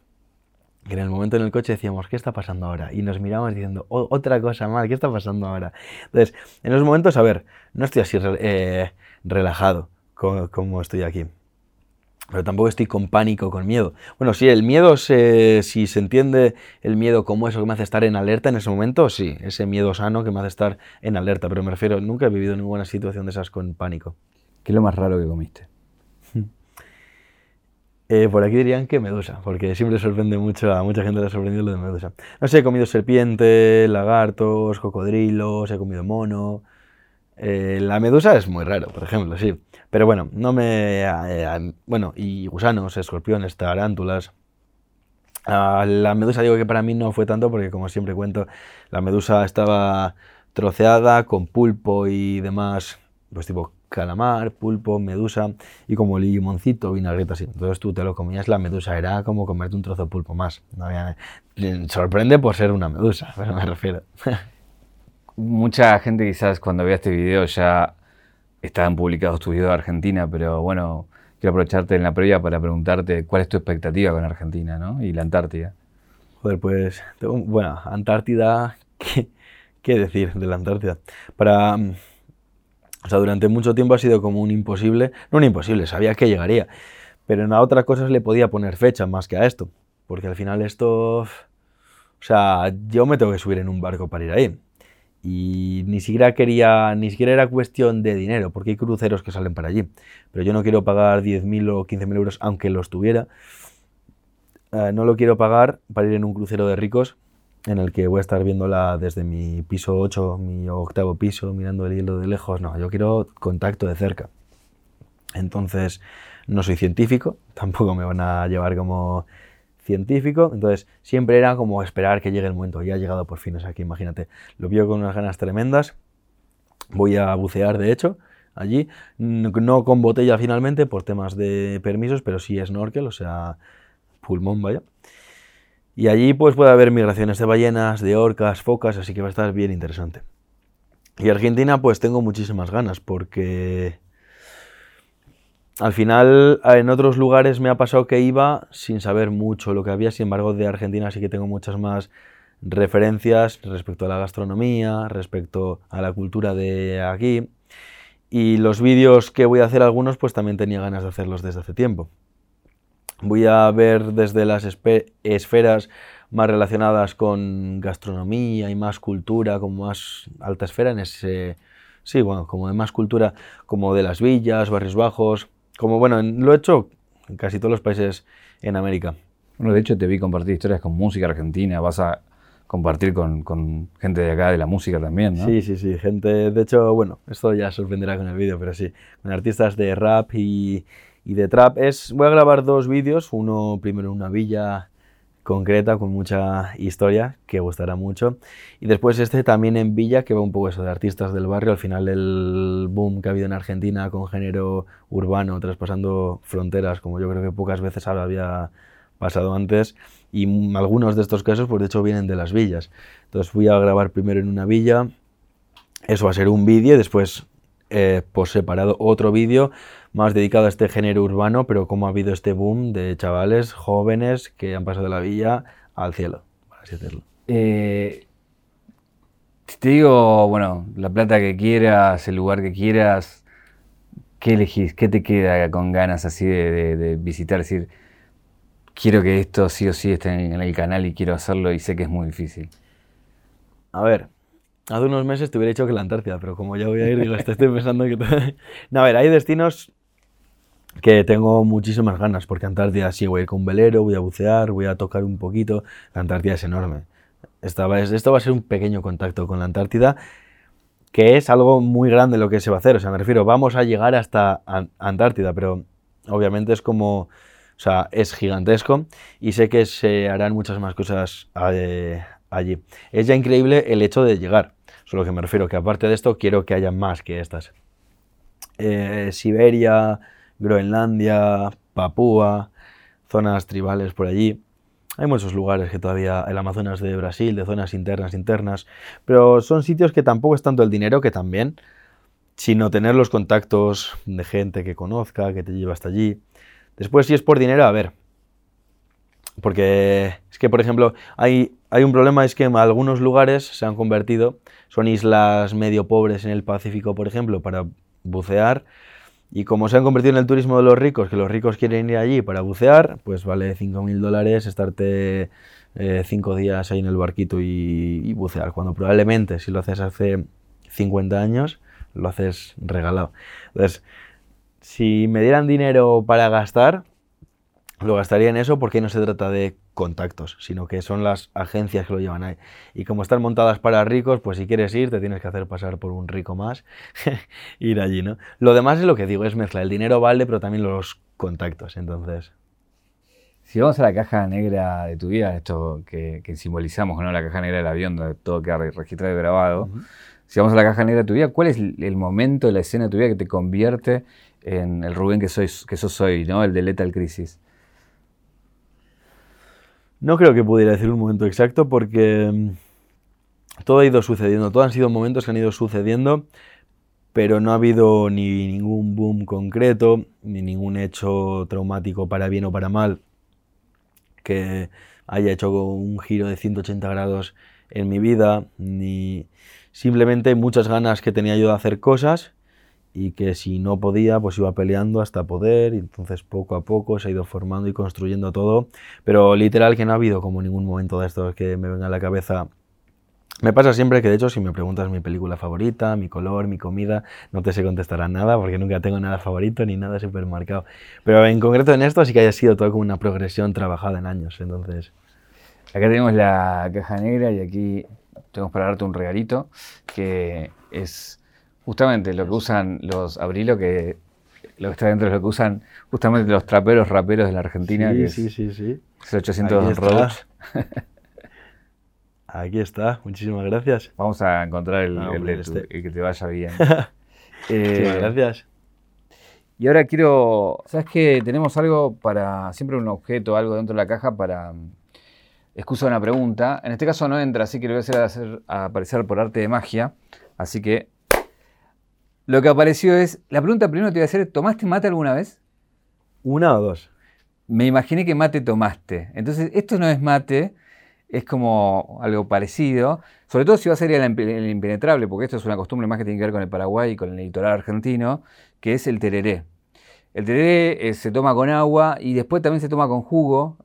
que en el momento en el coche decíamos, ¿qué está pasando ahora? Y nos miramos diciendo, otra cosa mal, ¿qué está pasando ahora? Entonces, en esos momentos, a ver, no estoy así eh, relajado como estoy aquí pero tampoco estoy con pánico, con miedo. Bueno, sí, el miedo, si se entiende el miedo como eso que me hace estar en alerta en ese momento, sí, ese miedo sano que me hace estar en alerta, pero me refiero, nunca he vivido ninguna situación de esas con pánico. ¿Qué es lo más raro que comiste? Eh, por aquí dirían que medusa, porque siempre sorprende mucho, a mucha gente le ha sorprendido lo de medusa. No sé, he comido serpiente, lagartos, cocodrilos, he comido mono. Eh, la medusa es muy raro, por ejemplo, sí. Pero bueno, no me... Eh, bueno, y gusanos, escorpiones, tarántulas. Ah, la medusa digo que para mí no fue tanto porque como siempre cuento, la medusa estaba troceada con pulpo y demás, pues tipo calamar, pulpo, medusa y como limoncito, vinagreta así. Entonces tú te lo comías la medusa, era como comerte un trozo de pulpo más. sorprende por ser una medusa, pero me refiero. Mucha gente quizás cuando vea este video ya estaban publicados tus videos de Argentina, pero bueno, quiero aprovecharte en la previa para preguntarte cuál es tu expectativa con Argentina ¿no? y la Antártida. Joder, pues, bueno, Antártida, ¿qué, ¿qué, decir de la Antártida? Para, o sea, durante mucho tiempo ha sido como un imposible, no un imposible, sabía que llegaría, pero en a otras cosas le podía poner fecha más que a esto, porque al final esto, o sea, yo me tengo que subir en un barco para ir ahí y ni siquiera quería, ni siquiera era cuestión de dinero, porque hay cruceros que salen para allí, pero yo no quiero pagar 10.000 o 15.000 euros, aunque los tuviera, eh, no lo quiero pagar para ir en un crucero de ricos, en el que voy a estar viéndola desde mi piso 8, mi octavo piso, mirando el hielo de lejos, no, yo quiero contacto de cerca. Entonces, no soy científico, tampoco me van a llevar como científico, entonces siempre era como esperar que llegue el momento, ya ha llegado por fin, o sea que imagínate, lo vio con unas ganas tremendas, voy a bucear de hecho allí, no con botella finalmente por temas de permisos, pero sí snorkel, o sea, pulmón, vaya. Y allí pues puede haber migraciones de ballenas, de orcas, focas, así que va a estar bien interesante. Y Argentina pues tengo muchísimas ganas porque al final, en otros lugares me ha pasado que iba sin saber mucho lo que había, sin embargo, de Argentina sí que tengo muchas más referencias respecto a la gastronomía, respecto a la cultura de aquí. Y los vídeos que voy a hacer algunos, pues también tenía ganas de hacerlos desde hace tiempo. Voy a ver desde las esferas más relacionadas con gastronomía y más cultura, como más alta esfera en ese... Sí, bueno, como de más cultura, como de las villas, barrios bajos, como bueno, lo he hecho en casi todos los países en América. Bueno, de hecho te vi compartir historias con música argentina, vas a compartir con, gente de acá de la música también, ¿no? Sí, sí, sí, gente, de hecho, bueno, esto ya sorprenderá con el vídeo, pero sí, con artistas de rap y, y de trap. Es, voy a grabar dos vídeos, uno primero en una villa concreta, con mucha historia, que gustará mucho. Y después este también en Villa, que va un poco eso de artistas del barrio, al final del boom que ha habido en Argentina con género urbano, traspasando fronteras, como yo creo que pocas veces había pasado antes. Y algunos de estos casos, pues de hecho, vienen de las villas. Entonces fui a grabar primero en una villa, eso va a ser un vídeo, y después eh, por separado otro vídeo más dedicado a este género urbano, pero cómo ha habido este boom de chavales jóvenes que han pasado de la villa al cielo, por así decirlo. Eh, si te digo, bueno, la plata que quieras, el lugar que quieras, ¿qué elegís? ¿Qué te queda con ganas así de, visitar? Es decir, quiero que esto sí o sí esté en el canal y quiero hacerlo y sé que es muy difícil. A ver, hace unos meses te hubiera dicho que la Antártida, pero como ya voy a ir, digo, estoy pensando que... no, a ver, hay destinos que tengo muchísimas ganas, porque Antártida sí voy con un velero, voy a bucear, voy a tocar un poquito. La Antártida es enorme. Esto va a ser un pequeño contacto con la Antártida, que es algo muy grande lo que se va a hacer. O sea, me refiero, vamos a llegar hasta Antártida, pero obviamente es como, o sea, es gigantesco y sé que se harán muchas más cosas eh, allí. Es ya increíble el hecho de llegar. Solo que me refiero que aparte de esto quiero que haya más que estas. Eh, Siberia, Groenlandia, Papúa, zonas tribales por allí. Hay muchos lugares que todavía, el Amazonas de Brasil, de zonas internas, internas, pero son sitios que tampoco es tanto el dinero, que también, sino tener los contactos de gente que conozca, que te lleva hasta allí. Después, si es por dinero, a ver, porque es que, por ejemplo, hay, hay un problema, es que algunos lugares se han convertido, son islas medio pobres en el Pacífico, por ejemplo, para bucear, y como se han convertido en el turismo de los ricos, que los ricos quieren ir allí para bucear, pues vale 5.000 dólares estarte 5 eh, días ahí en el barquito y, bucear. Cuando probablemente si lo haces hace 50 años, lo haces regalado. Entonces, si me dieran dinero para gastar, lo gastaría en eso porque no se trata de contactos, sino que son las agencias que lo llevan ahí. Y como están montadas para ricos, pues si quieres ir, te tienes que hacer pasar por un rico más, ir allí, ¿no? Lo demás es lo que digo, es mezcla. El dinero vale, pero también los contactos, entonces... Si vamos a la caja negra de tu vida, esto que, simbolizamos, ¿no? La caja negra del avión, donde todo queda registrado y grabado. Si vamos a la caja negra de tu vida, ¿cuál es el momento, la escena de tu vida que te convierte en el Rubén que, soy, que sos hoy, ¿no? El de Lethal Crisis. No creo que pudiera decir un momento exacto porque mm, todo ha ido sucediendo, todos han sido momentos que han ido sucediendo, pero no ha habido ni ningún boom concreto, ni ningún hecho traumático para bien o para mal que haya hecho un giro de 180 grados en mi vida, ni simplemente muchas ganas que tenía yo de hacer cosas y que si no podía, pues iba peleando hasta poder, y entonces poco a poco se ha ido formando y construyendo todo, pero literal que no ha habido como ningún momento de estos que me venga a la cabeza. Me pasa siempre que de hecho si me preguntas mi película favorita, mi color, mi comida, no te sé contestar nada porque nunca tengo nada favorito ni nada supermercado. Pero en concreto en esto sí que haya sido todo como una progresión trabajada en años, entonces... Acá tenemos la caja negra y aquí tenemos para darte un regalito que es Justamente lo que usan los abrilo, que lo que está dentro es lo que usan justamente los traperos raperos de la Argentina. Sí, que sí, sí, sí. Es 800 Roach. Aquí está, muchísimas gracias. Vamos a encontrar el, este. que te vaya bien. eh, gracias. Y ahora quiero, ¿sabes qué? Tenemos algo para, siempre un objeto, algo dentro de la caja para excusa una pregunta. En este caso no entra, así que lo voy a hacer, hacer aparecer por arte de magia. Así que lo que apareció es, la pregunta primero te iba a hacer, ¿tomaste mate alguna vez? ¿Una o dos? Me imaginé que mate tomaste. Entonces, esto no es mate, es como algo parecido, sobre todo si va a ser el, el impenetrable, porque esto es una costumbre más que tiene que ver con el Paraguay y con el litoral argentino, que es el tereré. El tereré eh, se toma con agua y después también se toma con jugo,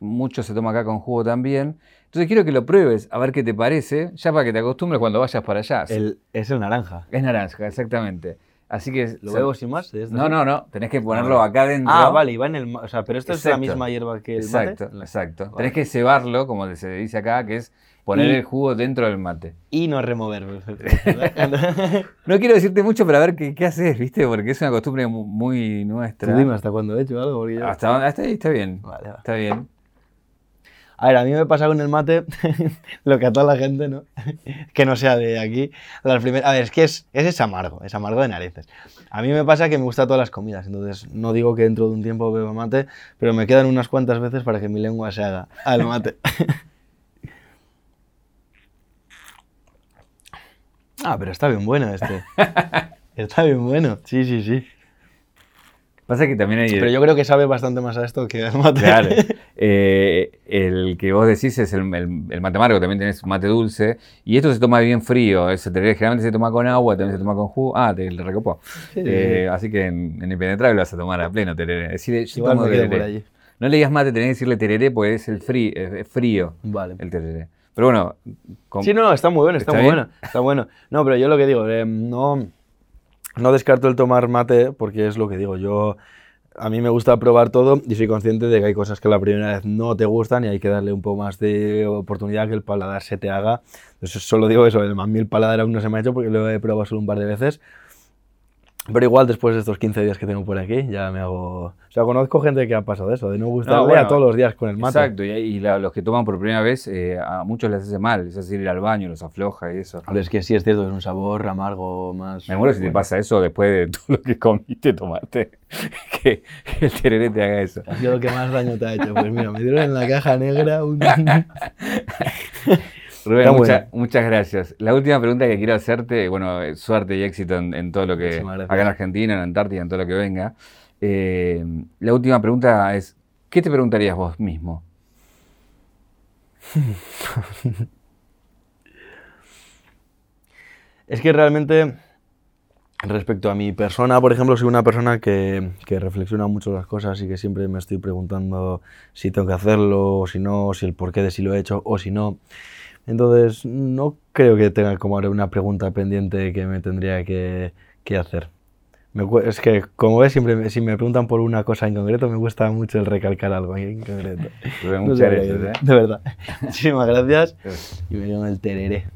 mucho se toma acá con jugo también. Entonces quiero que lo pruebes, a ver qué te parece, ya para que te acostumbres cuando vayas para allá. es el naranja. Es naranja, exactamente. Así que. ¿Lo bebo sin más? No, no, no. Tenés que ponerlo acá dentro. Ah, vale, y va en el. O sea, pero esto es la misma hierba que el mate. Exacto, exacto. Tenés que cebarlo, como se dice acá, que es poner el jugo dentro del mate. Y no removerlo. no quiero decirte mucho, pero a ver qué, qué, haces, ¿viste? Porque es una costumbre muy nuestra. Tú dime hasta cuándo he hecho algo. Hasta, hasta ahí está bien. Vale, Está bien. A ver, a mí me pasa con el mate lo que a toda la gente, ¿no? que no sea de aquí. Las primeras, a ver, es que es, es, amargo, es amargo de narices. A mí me pasa que me gusta todas las comidas, entonces no digo que dentro de un tiempo beba mate, pero me quedan unas cuantas veces para que mi lengua se haga al mate. ah, pero está bien bueno este. Está bien bueno, sí, sí, sí. Pasa que también hay... Pero yo creo que sabe bastante más a esto que al mate. Claro. Eh, el que vos decís es el, mate amargo, también tenés mate dulce. Y esto se toma bien frío. Ese generalmente se toma con agua, también se toma con jugo. Ah, te lo recopó. Eh, así que en, en Impenetrable lo vas a tomar a pleno tereré. Decirle, yo tomo tereré. No le digas mate, tenés que decirle tereré porque es el frío, es frío vale. el tereré. Pero bueno... Sí, no, está muy bueno, está, muy bueno. Está bueno. No, pero yo lo que digo, eh, no no descarto el tomar mate porque es lo que digo, yo a mí me gusta probar todo y soy consciente de que hay cosas que la primera vez no te gustan y hay que darle un poco más de oportunidad que el paladar se te haga. Entonces solo digo eso, el, el paladar aún no se me ha hecho porque lo he probado solo un par de veces pero igual después de estos 15 días que tengo por aquí, ya me hago... O sea, conozco gente que ha pasado eso, de no gustarle a todos los días con el mate. Exacto, y, los que toman por primera vez, eh, a muchos les hace mal, es decir, ir al baño, los afloja y eso. Pero es que sí es cierto, es un sabor amargo más... Me muero si te pasa eso después de todo lo que comiste, tomaste, que, el tereré te haga eso. Ha sido lo que más daño te ha hecho. Pues mira, me dieron en la caja negra un... Rubén, muchas gracias. La última pregunta que quiero hacerte, bueno, suerte y éxito en, todo lo que, acá en Argentina, en Antártida, en todo lo que venga. Eh, la última pregunta es, ¿qué te preguntarías vos mismo? es que realmente, respecto a mi persona, por ejemplo, soy una persona que, que, reflexiona mucho las cosas y que siempre me estoy preguntando si tengo que hacerlo, o si no, si el porqué de si lo he hecho o si no. Entonces, no creo que tenga como ahora una pregunta pendiente que me tendría que, hacer. es que, como ves, siempre si me preguntan por una cosa en concreto, me gusta mucho el recalcar algo en concreto. muchas gracias, ¿eh? De verdad. Muchísimas gracias. Y me llamo el tereré.